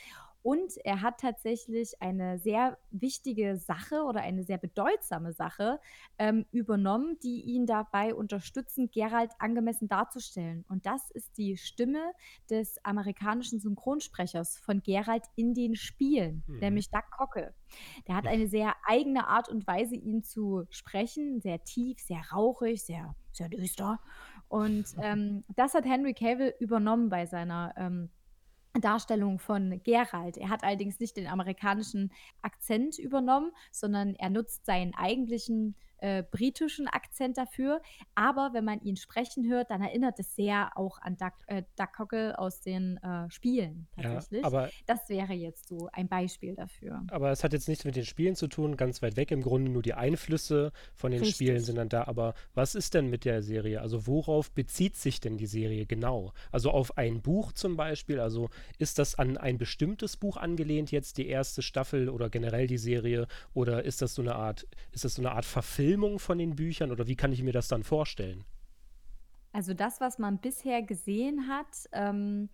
und er hat tatsächlich eine sehr wichtige Sache oder eine sehr bedeutsame Sache ähm, übernommen, die ihn dabei unterstützen, Geralt angemessen darzustellen. Und das ist die Stimme des amerikanischen Synchronsprechers von Geralt in den Spielen, mhm. nämlich Doug Cockle. Der hat eine sehr eigene Art und Weise, ihn zu sprechen, sehr tief, sehr rauchig, sehr, sehr düster. Und ähm, das hat Henry Cavill übernommen bei seiner ähm, Darstellung von Gerald. Er hat allerdings nicht den amerikanischen Akzent übernommen, sondern er nutzt seinen eigentlichen äh, britischen Akzent dafür. Aber wenn man ihn sprechen hört, dann erinnert es sehr auch an Duck, äh, Duck Cockle aus den äh, Spielen tatsächlich. Ja, aber, das wäre jetzt so ein Beispiel dafür. Aber es hat jetzt nichts mit den Spielen zu tun, ganz weit weg im Grunde. Nur die Einflüsse von den Richtig. Spielen sind dann da. Aber was ist denn mit der Serie? Also worauf bezieht sich denn die Serie genau? Also auf ein Buch zum Beispiel? Also ist das an ein bestimmtes Buch angelehnt jetzt die erste Staffel oder generell die Serie? Oder ist das so eine Art, ist das so eine Art Verfilmung? Verfilmung von den Büchern oder wie kann ich mir das dann vorstellen? Also das, was man bisher gesehen hat, ähm,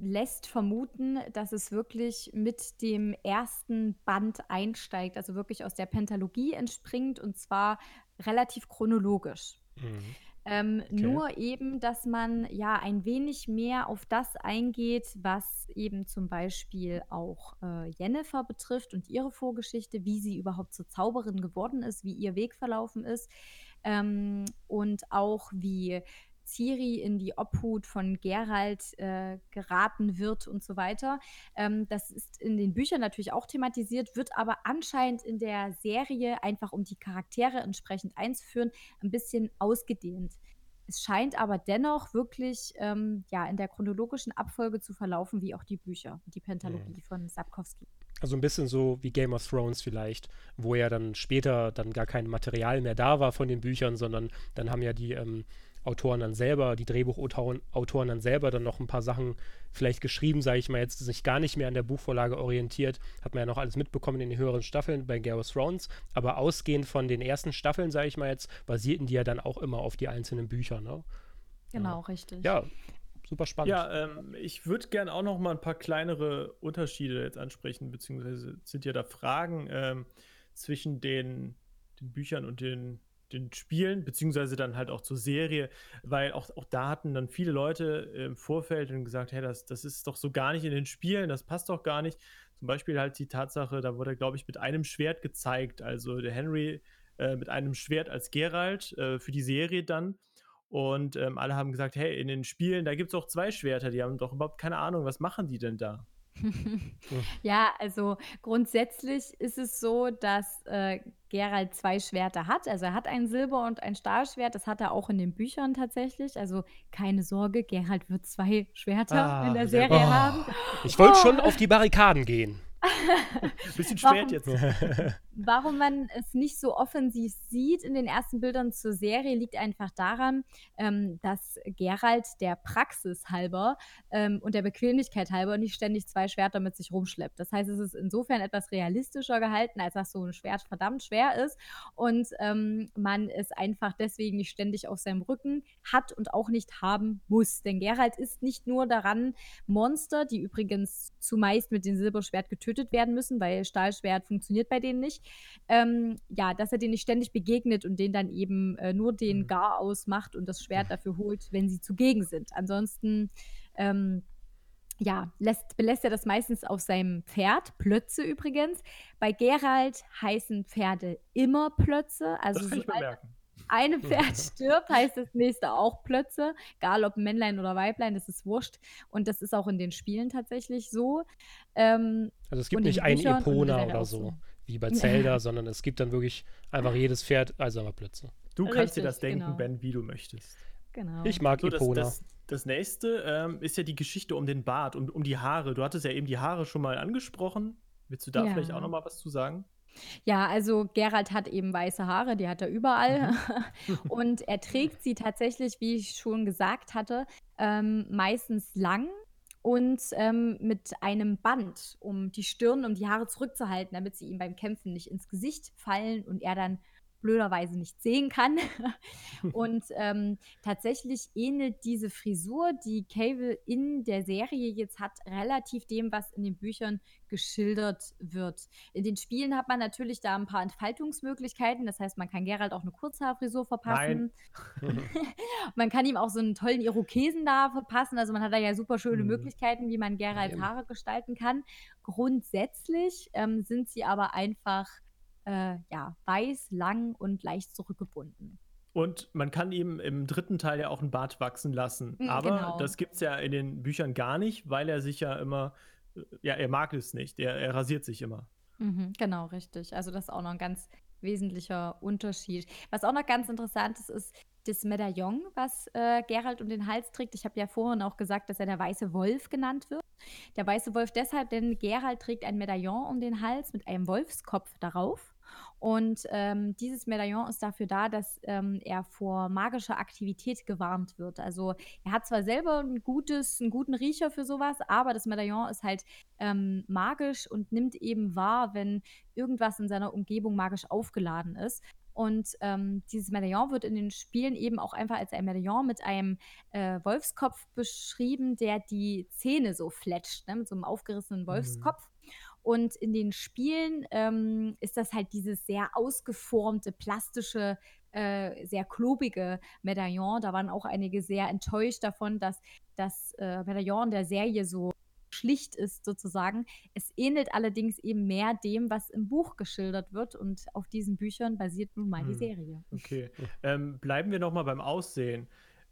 lässt vermuten, dass es wirklich mit dem ersten Band einsteigt, also wirklich aus der Pentalogie entspringt und zwar relativ chronologisch. Mhm. Ähm, okay. Nur eben, dass man ja ein wenig mehr auf das eingeht, was eben zum Beispiel auch äh, Jennifer betrifft und ihre Vorgeschichte, wie sie überhaupt zur Zauberin geworden ist, wie ihr Weg verlaufen ist ähm, und auch wie Ciri in die Obhut von Gerald äh, geraten wird und so weiter. Ähm, das ist in den Büchern natürlich auch thematisiert, wird aber anscheinend in der Serie, einfach um die Charaktere entsprechend einzuführen, ein bisschen ausgedehnt. Es scheint aber dennoch wirklich ähm, ja, in der chronologischen Abfolge zu verlaufen, wie auch die Bücher, die Pentalogie mhm. von Sapkowski. Also ein bisschen so wie Game of Thrones vielleicht, wo ja dann später dann gar kein Material mehr da war von den Büchern, sondern dann haben ja die ähm, Autoren dann selber, die Drehbuchautoren Autoren dann selber dann noch ein paar Sachen vielleicht geschrieben, sage ich mal, jetzt sich gar nicht mehr an der Buchvorlage orientiert. Hat man ja noch alles mitbekommen in den höheren Staffeln bei Game of Thrones. Aber ausgehend von den ersten Staffeln, sage ich mal jetzt, basierten die ja dann auch immer auf die einzelnen Bücher. Ne? Genau, ja. richtig. Ja, super spannend. Ja, ähm, ich würde gerne auch noch mal ein paar kleinere Unterschiede jetzt ansprechen, beziehungsweise sind ja da Fragen ähm, zwischen den, den Büchern und den den Spielen, beziehungsweise dann halt auch zur Serie, weil auch, auch da hatten dann viele Leute im Vorfeld dann gesagt, hey, das, das ist doch so gar nicht in den Spielen, das passt doch gar nicht. Zum Beispiel halt die Tatsache, da wurde, glaube ich, mit einem Schwert gezeigt, also der Henry äh, mit einem Schwert als Geralt äh, für die Serie dann. Und ähm, alle haben gesagt, hey, in den Spielen, da gibt es auch zwei Schwerter, die haben doch überhaupt keine Ahnung, was machen die denn da? Ja, also grundsätzlich ist es so, dass, äh, Geralt 2 Schwerter hat. Also, er hat ein Silber und ein Stahlschwert. Das hat er auch in den Büchern tatsächlich. Also, keine Sorge, Geralt wird 2 Schwerter in Ah, der sehr Serie gut. haben. Ich wollte Oh. schon auf die Barrikaden gehen. Bisschen Warum spät jetzt. warum man es nicht so offensiv sieht in den ersten Bildern zur Serie, liegt einfach daran, ähm, dass Geralt der Praxis halber, ähm, und der Bequemlichkeit halber nicht ständig 2 Schwerter mit sich rumschleppt. Das heißt, es ist insofern etwas realistischer gehalten, als dass so 'n Schwert verdammt schwer ist und, ähm, man es einfach deswegen nicht ständig auf seinem Rücken hat und auch nicht haben muss. Denn Geralt ist nicht nur daran Monster, die übrigens zumeist mit dem Silberschwert getötet werden müssen, weil Stahlschwert funktioniert bei denen nicht, ähm, ja, dass er denen nicht ständig begegnet und denen dann eben, äh, nur den Mhm. Garaus macht und das Schwert dafür holt, wenn sie zugegen sind. Ansonsten, ähm, ja, lässt belässt er das meistens auf seinem Pferd, Plötze übrigens. Bei Geralt heißen Pferde immer Plötze. Also, Das kann ich mir sobald merken. Eine Pferd stirbt, heißt das nächste auch Plötze. Egal ob Männlein oder Weiblein, das ist wurscht. Und das ist auch in den Spielen tatsächlich so. Ähm, Also, es gibt und nicht den ein Büchern und in der Epona oder so, so. wie bei Zelda, sondern es gibt dann wirklich einfach jedes Pferd als aber Plötze. Du kannst dir Richtig, das denken, genau. Ben, wie du möchtest. Genau. Ich mag So, das, Epona. das, das nächste ähm, ist ja die Geschichte um den Bart, um, um die Haare. Du hattest ja eben die Haare schon mal angesprochen. Willst du da vielleicht auch Ja. noch mal was zu sagen? Ja, also Geralt hat eben weiße Haare, die hat er überall. Und er trägt sie tatsächlich, wie ich schon gesagt hatte, ähm, meistens lang und ähm, mit einem Band um die Stirn, um die Haare zurückzuhalten, damit sie ihm beim Kämpfen nicht ins Gesicht fallen und er dann blöderweise nicht sehen kann. und ähm, tatsächlich ähnelt diese Frisur, die Cable in der Serie jetzt hat, relativ dem, was in den Büchern geschildert wird. In den Spielen hat man natürlich da ein paar Entfaltungsmöglichkeiten. Das heißt, man kann Geralt auch eine Kurzhaarfrisur verpassen. man kann ihm auch so einen tollen Irokesen da verpassen. Also man hat da ja super schöne Mhm. Möglichkeiten, wie man eben. Haare gestalten kann. Grundsätzlich ähm, sind sie aber einfach äh, ja, weiß, lang und leicht zurückgebunden. Und man kann ihm im dritten Teil ja auch einen Bart wachsen lassen. Mm, Aber genau. das gibt es ja in den Büchern gar nicht, weil er sich ja immer, äh, ja, er mag es nicht. Er, er rasiert sich immer. Mhm, genau, richtig. Also das ist auch noch ein ganz wesentlicher Unterschied. Was auch noch ganz interessant ist, ist das Medaillon, was äh, Geralt um den Hals trägt. Ich habe ja vorhin auch gesagt, dass er der weiße Wolf genannt wird. Der weiße Wolf deshalb, denn Geralt trägt ein Medaillon um den Hals mit einem Wolfskopf darauf. Und ähm, dieses Medaillon ist dafür da, dass ähm, er vor magischer Aktivität gewarnt wird. Also er hat zwar selber ein gutes, einen guten Riecher für sowas, aber das Medaillon ist halt ähm, magisch und nimmt eben wahr, wenn irgendwas in seiner Umgebung magisch aufgeladen ist. Und ähm, dieses Medaillon wird in den Spielen eben auch einfach als ein Medaillon mit einem äh, Wolfskopf beschrieben, der die Zähne so fletscht, ne, mit so einem aufgerissenen Wolfskopf. Und in den Spielen ähm, ist das halt dieses sehr ausgeformte, plastische, äh, sehr klobige Medaillon. Da waren auch einige sehr enttäuscht davon, dass das äh, Medaillon der Serie so schlicht ist sozusagen. Es ähnelt allerdings eben mehr dem, was im Buch geschildert wird und auf diesen Büchern basiert nun mal die Hm. Serie. Okay. ähm, bleiben wir noch mal beim Aussehen.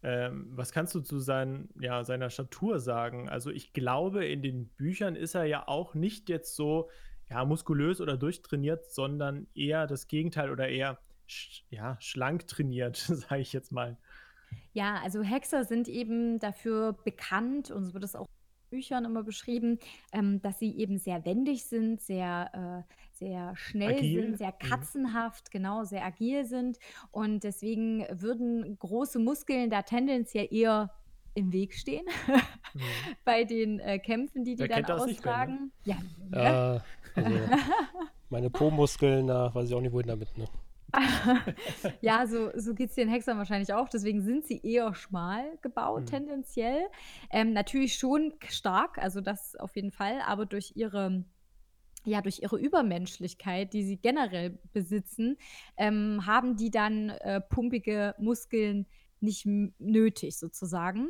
Ähm, was kannst du zu sein, ja, seiner Statur sagen? Also ich glaube, in den Büchern ist er ja auch nicht jetzt so ja, muskulös oder durchtrainiert, sondern eher das Gegenteil oder eher sch ja, schlank trainiert, sage ich jetzt mal. Ja, also Hexer sind eben dafür bekannt und so wird es auch Büchern immer beschrieben, ähm, dass sie eben sehr wendig sind, sehr, äh, sehr schnell Agil? sind, sehr Mhm. katzenhaft, genau, sehr agil sind. Und deswegen würden große Muskeln da tendenziell eher im Weg stehen Mhm. bei den äh, Kämpfen, die die Wer dann nicht, Ben, ne? austragen. Ja, ne? Äh, also, meine Po-Muskeln, da weiß ich auch nicht, wohin damit. Ne? Ja, so, so geht es den Hexern wahrscheinlich auch. Deswegen sind sie eher schmal gebaut, Mhm. tendenziell. Ähm, natürlich schon stark, also das auf jeden Fall, aber durch ihre, ja, durch ihre Übermenschlichkeit, die sie generell besitzen, ähm, haben die dann äh, pumpige Muskeln nicht nötig sozusagen.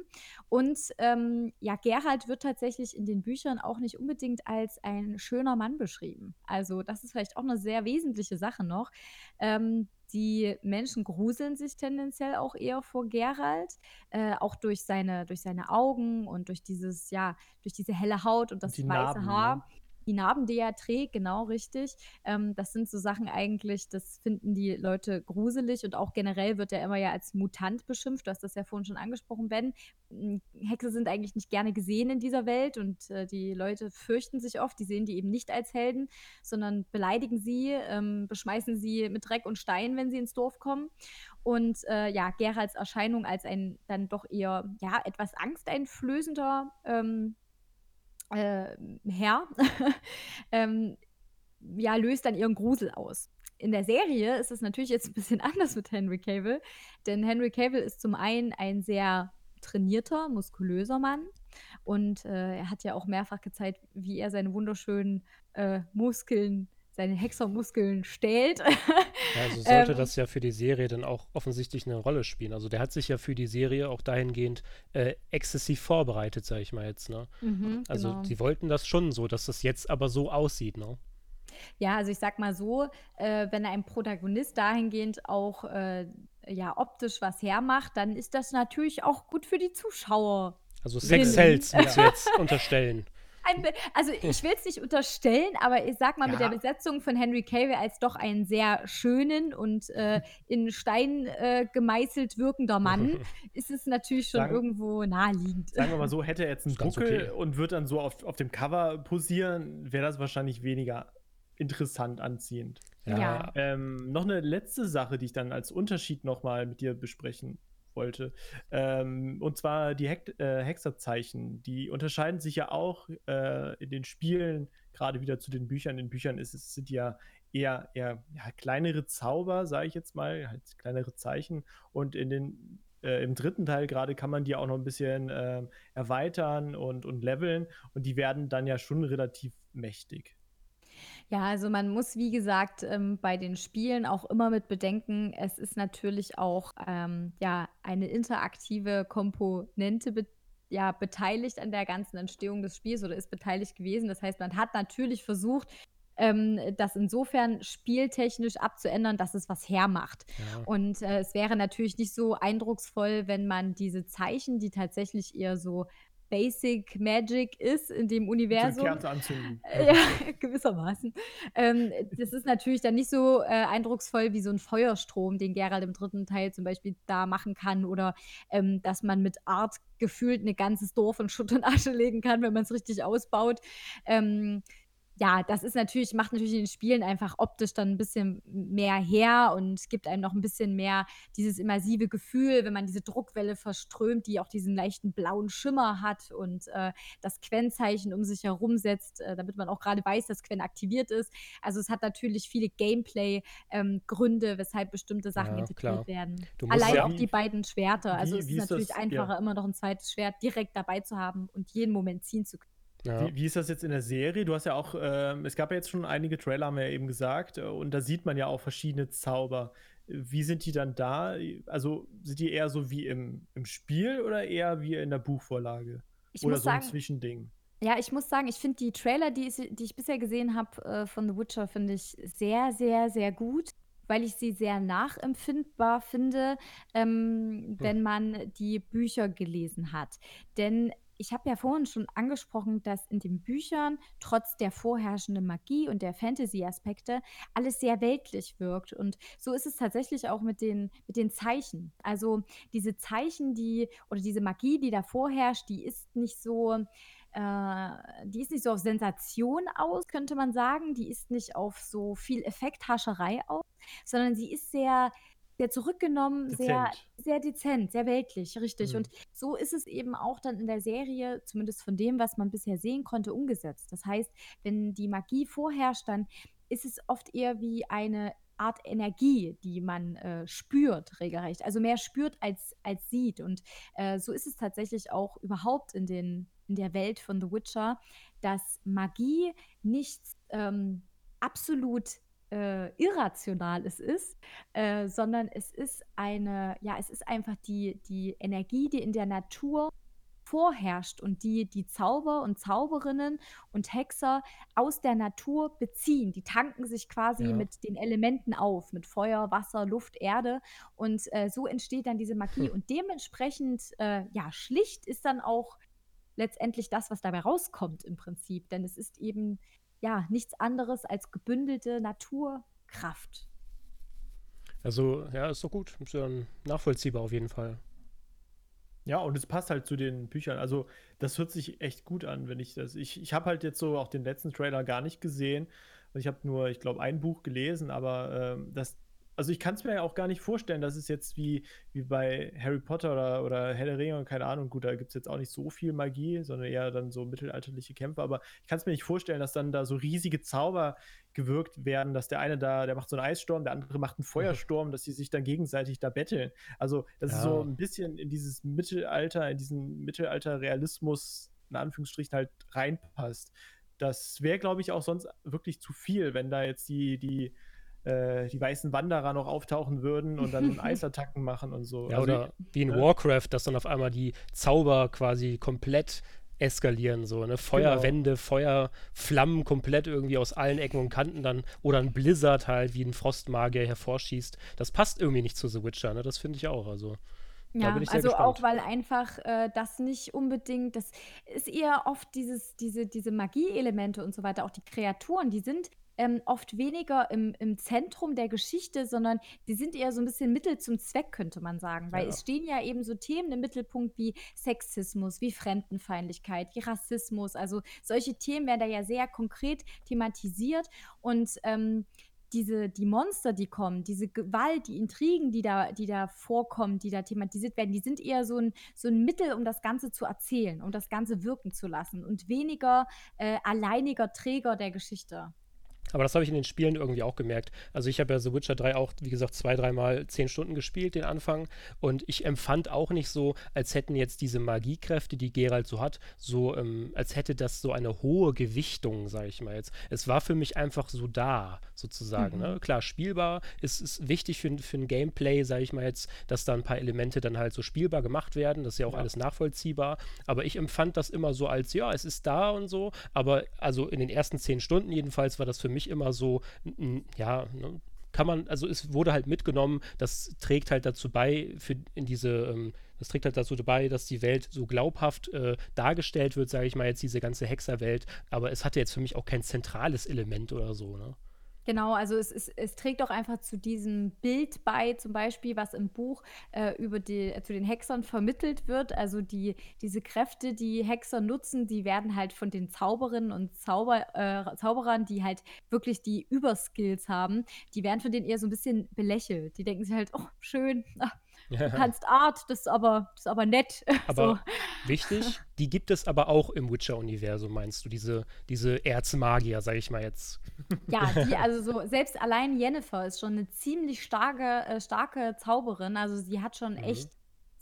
Und ähm, ja, Geralt wird tatsächlich in den Büchern auch nicht unbedingt als ein schöner Mann beschrieben. Also das ist vielleicht auch eine sehr wesentliche Sache noch. Ähm, Die Menschen gruseln sich tendenziell auch eher vor Geralt, äh, auch durch seine, durch seine Augen und durch dieses, ja, durch diese helle Haut und das Die weiße Narben, Haar. ne? Die Narben, die er trägt, genau richtig. Ähm, das sind so Sachen eigentlich, das finden die Leute gruselig und auch generell wird er immer ja als Mutant beschimpft. Du hast das ja vorhin schon angesprochen, Ben. M, Hexe sind eigentlich nicht gerne gesehen in dieser Welt und äh, die Leute fürchten sich oft. Die sehen die eben nicht als Helden, sondern beleidigen sie, ähm, beschmeißen sie mit Dreck und Stein, wenn sie ins Dorf kommen. Und äh, ja, Geralts Erscheinung als ein dann doch eher ja, etwas angsteinflößender ähm, äh, Herr, ähm, ja, löst dann ihren Grusel aus. In der Serie ist es natürlich jetzt ein bisschen anders mit Henry Cavill, denn Henry Cavill ist zum einen ein sehr trainierter, muskulöser Mann und äh, er hat ja auch mehrfach gezeigt, wie er seine wunderschönen äh, Muskeln, seine Hexermuskeln stählt. Ja, also sollte Ähm, das ja für die Serie dann auch offensichtlich eine Rolle spielen. Also der hat sich ja für die Serie auch dahingehend äh, exzessiv vorbereitet, sage ich mal jetzt, ne? mhm, Also genau. die wollten das schon so, dass das jetzt aber so aussieht, ne? Ja, also ich sag mal so, äh, wenn ein Protagonist dahingehend auch äh, ja optisch was hermacht, dann ist das natürlich auch gut für die Zuschauer. Also. Sex willst du jetzt unterstellen. Also ich will es nicht unterstellen, aber ich sag mal, mit Ja. der Besetzung von Henry Cavill als doch einen sehr schönen und äh, in Stein äh, gemeißelt wirkender Mann, ist es natürlich schon Sagen- irgendwo naheliegend. Sagen wir mal so, hätte er jetzt einen Buckel okay. und wird dann so auf, auf dem Cover posieren, wäre das wahrscheinlich weniger interessant anziehend. Ja. Ähm, noch eine letzte Sache, die ich dann als Unterschied nochmal mit dir besprechen wollte. Ähm, und zwar die Hek äh, Hexerzeichen. Die unterscheiden sich ja auch äh, in den Spielen, gerade wieder zu den Büchern. In Büchern ist es, sind ja eher, eher ja, kleinere Zauber, sage ich jetzt mal, halt kleinere Zeichen. Und in den äh, im dritten Teil gerade kann man die auch noch ein bisschen ähm, erweitern und, und leveln. Und die werden dann ja schon relativ mächtig. Ja, also man muss, wie gesagt, ähm, bei den Spielen auch immer mit bedenken, es ist natürlich auch ähm, ja, eine interaktive Komponente be ja, beteiligt an der ganzen Entstehung des Spiels oder ist beteiligt gewesen. Das heißt, man hat natürlich versucht, ähm, das insofern spieltechnisch abzuändern, dass es was hermacht. Ja. Und äh, es wäre natürlich nicht so eindrucksvoll, wenn man diese Zeichen, die tatsächlich eher so Basic Magic ist in dem Universum, Kerze anzünden. äh, Ja, gewissermaßen. Ähm, das ist natürlich dann nicht so äh, eindrucksvoll wie so ein Feuerstrom, den Geralt im dritten Teil zum Beispiel da machen kann. Oder ähm, dass man mit Art gefühlt ein ganzes Dorf in Schutt und Asche legen kann, wenn man es richtig ausbaut. Ähm, ja, das ist natürlich, macht natürlich in den Spielen einfach optisch dann ein bisschen mehr her und gibt einem noch ein bisschen mehr dieses immersive Gefühl, wenn man diese Druckwelle verströmt, die auch diesen leichten blauen Schimmer hat und äh, das Quen-Zeichen um sich herum setzt, äh, damit man auch gerade weiß, dass Quen aktiviert ist. Also es hat natürlich viele Gameplay-Gründe, weshalb bestimmte Sachen Ja, integriert klar. werden. Allein ja- auch die beiden Schwerter. Also wie- es wie ist ist natürlich das- einfacher, ja. immer noch ein zweites Schwert direkt dabei zu haben und jeden Moment ziehen zu können. Ja. Wie, wie ist das jetzt in der Serie? Du hast ja auch, ähm, es gab ja jetzt schon einige Trailer, haben wir ja eben gesagt, äh, und da sieht man ja auch verschiedene Zauber. Wie sind die dann da? Also sind die eher so wie im, im Spiel oder eher wie in der Buchvorlage? Ich oder so ein sagen, Zwischending? Ja, ich muss sagen, ich finde die Trailer, die, ich- die ich bisher gesehen habe äh, von The Witcher, finde ich sehr, sehr, sehr gut, weil ich sie sehr nachempfindbar finde, ähm, wenn man die Bücher gelesen hat. Denn ich habe ja vorhin schon angesprochen, dass in den Büchern trotz der vorherrschenden Magie und der Fantasy-Aspekte alles sehr weltlich wirkt. Und so ist es tatsächlich auch mit den, mit den Zeichen. Also diese Zeichen, die oder diese Magie, die da vorherrscht, die ist nicht so äh, die ist nicht so auf Sensation aus, könnte man sagen. Die ist nicht auf so viel Effekthascherei aus, sondern sie ist sehr, sehr zurückgenommen, sehr, Dezent. sehr dezent, sehr weltlich, richtig. Mhm. Und so ist es eben auch dann in der Serie, zumindest von dem, was man bisher sehen konnte, umgesetzt. Das heißt, wenn die Magie vorherrscht, dann ist es oft eher wie eine Art Energie, die man äh, spürt, regelrecht. Also mehr spürt als, als sieht. Und äh, so ist es tatsächlich auch überhaupt in, den, in der Welt von The Witcher, dass Magie nichts ähm, absolut äh, Irrationales ist, äh, sondern es ist eine, ja, es ist einfach die, die Energie, die in der Natur vorherrscht und die die Zauber und Zauberinnen und Hexer aus der Natur beziehen. Die tanken sich quasi Ja. mit den Elementen auf, mit Feuer, Wasser, Luft, Erde und äh, so entsteht dann diese Magie. Hm. Und dementsprechend, äh, ja, schlicht ist dann auch letztendlich das, was dabei rauskommt im Prinzip. Denn es ist eben ja nichts anderes als gebündelte Naturkraft. Also, ja, ist doch gut. Ist ja nachvollziehbar auf jeden Fall. Ja, und es passt halt zu den Büchern. Also, das hört sich echt gut an, wenn ich das. Ich, ich habe halt jetzt so auch den letzten Trailer gar nicht gesehen. Ich habe nur, ich glaube, ein Buch gelesen, aber ähm, das. Also ich kann es mir ja auch gar nicht vorstellen, dass es jetzt wie, wie bei Harry Potter oder, oder Herr der Ringe und keine Ahnung, gut, da gibt es jetzt auch nicht so viel Magie, sondern eher dann so mittelalterliche Kämpfe, aber ich kann es mir nicht vorstellen, dass dann da so riesige Zauber gewirkt werden, dass der eine da, der macht so einen Eissturm, der andere macht einen Feuersturm, dass die sich dann gegenseitig da betteln. Also, das ist so Ja. ein bisschen in dieses Mittelalter, in diesen Mittelalter-Realismus, in Anführungsstrichen, halt reinpasst. Das wäre, glaube ich, auch sonst wirklich zu viel, wenn da jetzt die, die, äh, die weißen Wanderer noch auftauchen würden und dann Eisattacken machen und so. Ja, Also, oder wie in ne? Warcraft, dass dann auf einmal die Zauber quasi komplett eskalieren, so, ne? Feuerwände, Feuerflammen komplett irgendwie aus allen Ecken und Kanten dann, oder ein Blizzard halt, wie ein Frostmagier hervorschießt. Das passt irgendwie nicht zu The Witcher, ne? Das finde ich auch, also. Ja, also gespannt. auch, weil einfach äh, das nicht unbedingt, das ist eher oft dieses, diese, diese Magieelemente und so weiter, auch die Kreaturen, die sind ähm, oft weniger im, im Zentrum der Geschichte, sondern die sind eher so ein bisschen Mittel zum Zweck, könnte man sagen. Weil Ja. es stehen ja eben so Themen im Mittelpunkt wie Sexismus, wie Fremdenfeindlichkeit, wie Rassismus. Also solche Themen werden da ja sehr konkret thematisiert und ähm, diese, die Monster, die kommen, diese Gewalt, die Intrigen, die da, die da vorkommen, die da thematisiert werden, die sind eher so ein, so ein Mittel, um das Ganze zu erzählen, um das Ganze wirken zu lassen und weniger äh, alleiniger Träger der Geschichte. Aber das habe ich in den Spielen irgendwie auch gemerkt. Also ich habe ja The Witcher 3 auch, wie gesagt, zwei, dreimal zehn Stunden gespielt, den Anfang. Und ich empfand auch nicht so, als hätten jetzt diese Magiekräfte, die Geralt so hat, so, ähm, als hätte das so eine hohe Gewichtung, sage ich mal jetzt. Es war für mich einfach so da, sozusagen. Mhm. Ne? Klar, spielbar, ist, ist wichtig für, für ein Gameplay, sage ich mal jetzt, dass da ein paar Elemente dann halt so spielbar gemacht werden. Das ist ja auch Ja. alles nachvollziehbar. Aber ich empfand das immer so als, ja, es ist da und so. Aber also in den ersten zehn Stunden jedenfalls war das für mich immer so, ja, ne, kann man, also es wurde halt mitgenommen, das trägt halt dazu bei, für in diese, ähm, das trägt halt dazu bei, dass die Welt so glaubhaft äh, dargestellt wird, sage ich mal jetzt, diese ganze Hexerwelt. Aber es hatte jetzt für mich auch kein zentrales Element oder so, ne? Genau, also es, es, es trägt auch einfach zu diesem Bild bei, zum Beispiel, was im Buch äh, über die, äh, zu den Hexern vermittelt wird. Also die, diese Kräfte, die Hexer nutzen, die werden halt von den Zauberinnen und Zauber, äh, Zauberern, die halt wirklich die Überskills haben, die werden von denen eher so ein bisschen belächelt. Die denken sich halt, oh, schön, ah, du kannst Art, das ist aber, das ist aber nett. Aber so. wichtig, die gibt es aber auch im Witcher-Universum, meinst du, diese, diese Erzmagier, sage ich mal jetzt. Ja, die, also so, selbst allein Jennifer ist schon eine ziemlich starke, äh, starke Zauberin. Also sie hat schon Mhm. echt,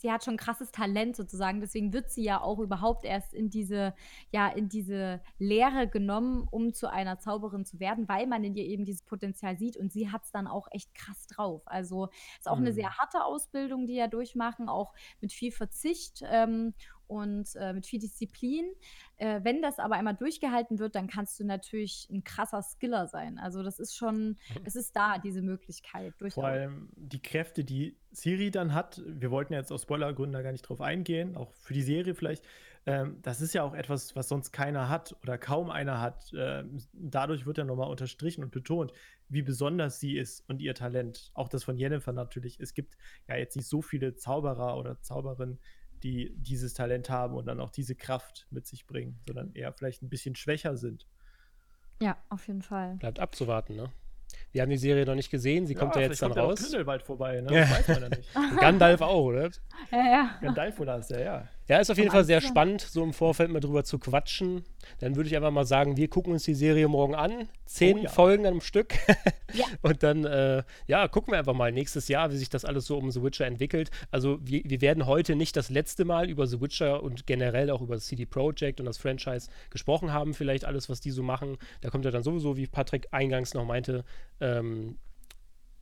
sie hat schon krasses Talent sozusagen. Deswegen wird sie ja auch überhaupt erst in diese, ja, in diese Lehre genommen, um zu einer Zauberin zu werden, weil man in ihr eben dieses Potenzial sieht und sie hat es dann auch echt krass drauf. Also ist auch eine Mhm. sehr harte Ausbildung, die ja durchmachen, auch mit viel Verzicht. Ähm, und äh, mit viel Disziplin. Äh, wenn das aber einmal durchgehalten wird, dann kannst du natürlich ein krasser Skiller sein. Also das ist schon, es ist da, diese Möglichkeit. Vor Durchaus. allem die Kräfte, die Siri dann hat, wir wollten jetzt aus Spoilergründen da gar nicht drauf eingehen, auch für die Serie vielleicht. Ähm, das ist ja auch etwas, was sonst keiner hat oder kaum einer hat. Ähm, dadurch wird ja nochmal unterstrichen und betont, wie besonders sie ist und ihr Talent. Auch das von Jennifer natürlich. Es gibt ja jetzt nicht so viele Zauberer oder Zauberinnen, die dieses Talent haben und dann auch diese Kraft mit sich bringen, sondern eher vielleicht ein bisschen schwächer sind. Ja, auf jeden Fall. Bleibt abzuwarten, ne? Wir haben die Serie noch nicht gesehen, sie kommt ja jetzt dann kommt raus. Ja auch Grindelwald vorbei, ne? Ja. Das weiß man ja nicht. Gandalf auch, oder? Ja, ja. Gandalf oder ist der, ja. Ja, ist auf jeden Fall sehr spannend, so im Vorfeld mal drüber zu quatschen. Dann würde ich einfach mal sagen, wir gucken uns die Serie morgen an. Zehn Oh ja. Folgen am Stück. Ja. Und dann, äh, ja, gucken wir einfach mal nächstes Jahr, wie sich das alles so um The Witcher entwickelt. Also, wir, wir werden heute nicht das letzte Mal über The Witcher und generell auch über das CD Projekt und das Franchise gesprochen haben. Vielleicht alles, was die so machen. Da kommt ja dann sowieso, wie Patrick eingangs noch meinte, ähm,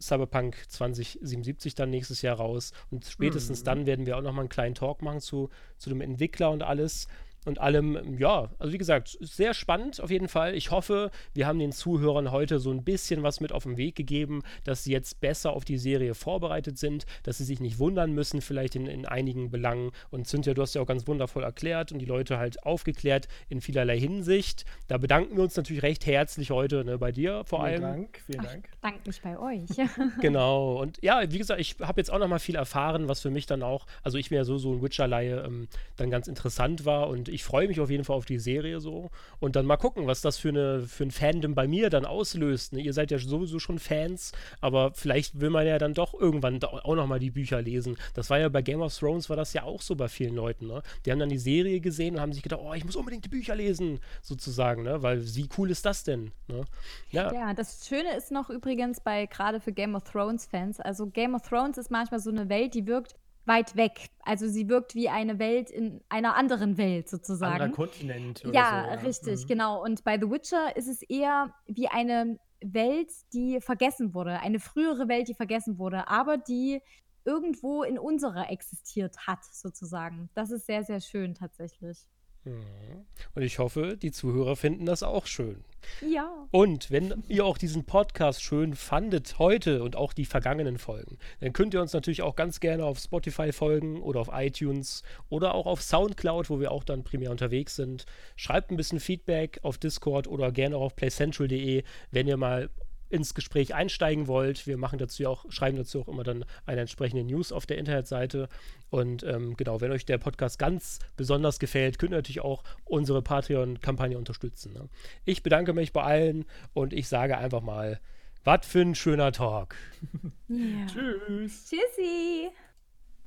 Cyberpunk 2077 dann nächstes Jahr raus. Und spätestens mhm. dann werden wir auch nochmal einen kleinen Talk machen zu, zu dem Entwickler und alles und allem, ja, also wie gesagt, sehr spannend auf jeden Fall. Ich hoffe, wir haben den Zuhörern heute so ein bisschen was mit auf den Weg gegeben, dass sie jetzt besser auf die Serie vorbereitet sind, dass sie sich nicht wundern müssen, vielleicht in, in einigen Belangen. Und Cynthia, du hast ja auch ganz wundervoll erklärt und die Leute halt aufgeklärt in vielerlei Hinsicht. Da bedanken wir uns natürlich recht herzlich heute ne, bei dir vor vielen allem. Dank, vielen Dank. Ach, dank mich bei euch. genau. Und ja, wie gesagt, ich habe jetzt auch noch mal viel erfahren, was für mich dann auch, also ich bin ja so, so ein Witcher-Laie, ähm, dann ganz interessant war und ich freue mich auf jeden Fall auf die Serie so. Und dann mal gucken, was das für, eine, für ein Fandom bei mir dann auslöst. Ne? Ihr seid ja sowieso schon Fans, aber vielleicht will man ja dann doch irgendwann auch nochmal die Bücher lesen. Das war ja bei Game of Thrones, war das ja auch so bei vielen Leuten. Ne? Die haben dann die Serie gesehen und haben sich gedacht, oh, ich muss unbedingt die Bücher lesen, sozusagen, ne? weil wie cool ist das denn? Ne? Ja. ja, das Schöne ist noch übrigens bei gerade für Game of Thrones Fans, also Game of Thrones ist manchmal so eine Welt, die wirkt weit weg. Also sie wirkt wie eine Welt in einer anderen Welt sozusagen. Anderer Kontinent. Oder ja, so, ja, richtig, mhm. genau. Und bei The Witcher ist es eher wie eine Welt, die vergessen wurde, eine frühere Welt, die vergessen wurde, aber die irgendwo in unserer existiert hat, sozusagen. Das ist sehr, sehr schön tatsächlich. Mhm. Und ich hoffe, die Zuhörer finden das auch schön. Ja. Und wenn ihr auch diesen Podcast schön fandet heute und auch die vergangenen Folgen, dann könnt ihr uns natürlich auch ganz gerne auf Spotify folgen oder auf iTunes oder auch auf Soundcloud, wo wir auch dann primär unterwegs sind. Schreibt ein bisschen Feedback auf Discord oder gerne auch auf playcentral.de, wenn ihr mal ins Gespräch einsteigen wollt. Wir machen dazu auch, schreiben dazu auch immer dann eine entsprechende News auf der Internetseite. Und ähm, genau, wenn euch der Podcast ganz besonders gefällt, könnt ihr natürlich auch unsere Patreon-Kampagne unterstützen. Ne? Ich bedanke mich bei allen und ich sage einfach mal, was für ein schöner Talk. Ja. Tschüss. Tschüssi.